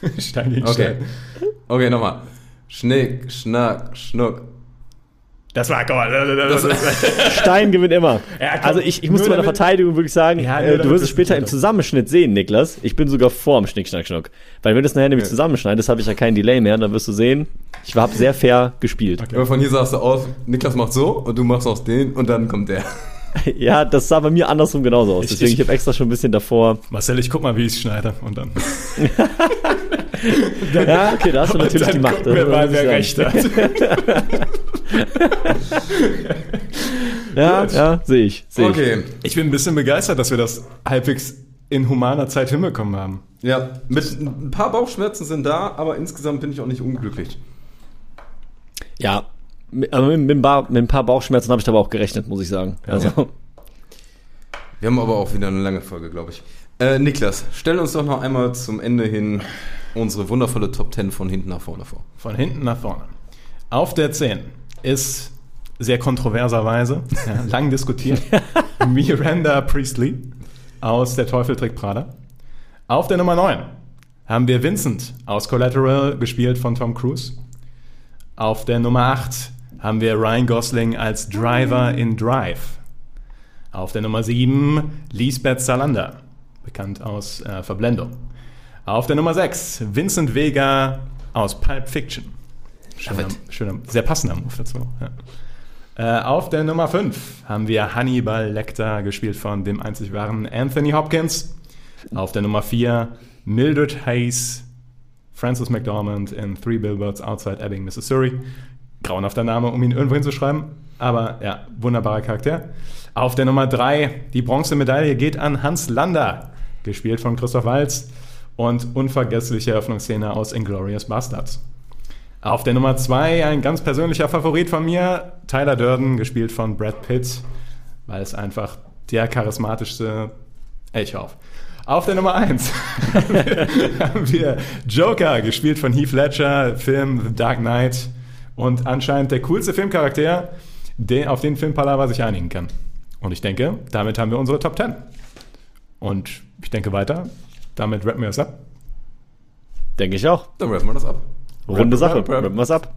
Stein gegen Okay. Stein. Okay, nochmal. Schnick, Schnack, Schnuck. Das war Gott. Das, das, Stein gewinnt immer. Ja, komm, also ich, ich muss zu meiner Verteidigung wirklich sagen, Ja, äh, du wirst es später im Zusammenschnitt sehen, Niklas. Ich bin sogar vorm Schnick, Schnack, Schnuck. Weil wenn du es nachher nämlich zusammenschneidest, habe ich ja keinen Delay mehr, dann wirst du sehen, ich habe sehr fair gespielt. Aber von hier sagst du aus, Niklas macht so und du machst aus den und dann kommt der. Ja, das sah bei mir andersrum genauso aus. Ich- Deswegen, ich- ich, habe extra schon ein bisschen davor. Marcel, ich guck mal, wie ich es schneide. Und dann, Ja, okay, da hast du und natürlich dann die Macht. gucken wir mal, ich wer recht hat. Ja, ja, sehe ich. Seh Ich. Okay. Ich bin ein bisschen begeistert, dass wir das halbwegs in humaner Zeit hinbekommen haben. Ja, mit ein paar Bauchschmerzen sind da, aber insgesamt bin ich auch nicht unglücklich. Ja, also mit, mit, ein paar, mit ein paar Bauchschmerzen habe ich aber auch gerechnet, muss ich sagen. Also, Wir haben aber auch wieder eine lange Folge, glaube ich. Äh, Niklas, stell uns doch noch einmal zum Ende hin unsere wundervolle Top 10 von hinten nach vorne vor. Von hinten nach vorne. Auf der 10 ist sehr kontroverserweise, ja, lang diskutiert, Miranda Priestley aus Der Teufel trägt Prada. Auf der Nummer 9 haben wir Vincent aus Collateral, gespielt von Tom Cruise. Auf der Nummer 8 haben wir Ryan Gosling als Driver in Drive. Auf der Nummer 7 Lisbeth Salander, bekannt aus äh, Verblendung. Auf der Nummer 6 Vincent Vega aus Pulp Fiction. Schöner, schöner sehr passender Move dazu. Ja. Äh, auf der Nummer 5 haben wir Hannibal Lecter, gespielt von dem einzig wahren Anthony Hopkins. Auf der Nummer 4 Mildred Hayes, Francis McDormand in Three Billboards Outside Ebbing, Missouri. Grauenhafter Name, um ihn irgendwo hinzuschreiben. Aber ja, wunderbarer Charakter. Auf der Nummer 3, die Bronzemedaille geht an Hans Lander, gespielt von Christoph Waltz. Und unvergessliche Eröffnungsszene aus Inglourious Bastards. Auf der Nummer 2 ein ganz persönlicher Favorit von mir, Tyler Durden, gespielt von Brad Pitt, weil es einfach der charismatischste. Ey, ich auf. Auf der Nummer 1 haben wir Joker, gespielt von Heath Ledger, Film The Dark Knight und anscheinend der coolste Filmcharakter, den, auf den Film Palaver sich einigen kann. Und ich denke, damit haben wir unsere Top 10. Und ich denke weiter, damit rappen wir es ab. denke ich auch. Dann rappen wir das ab. Runde Sache. rap, rap. Rappen wir's ab.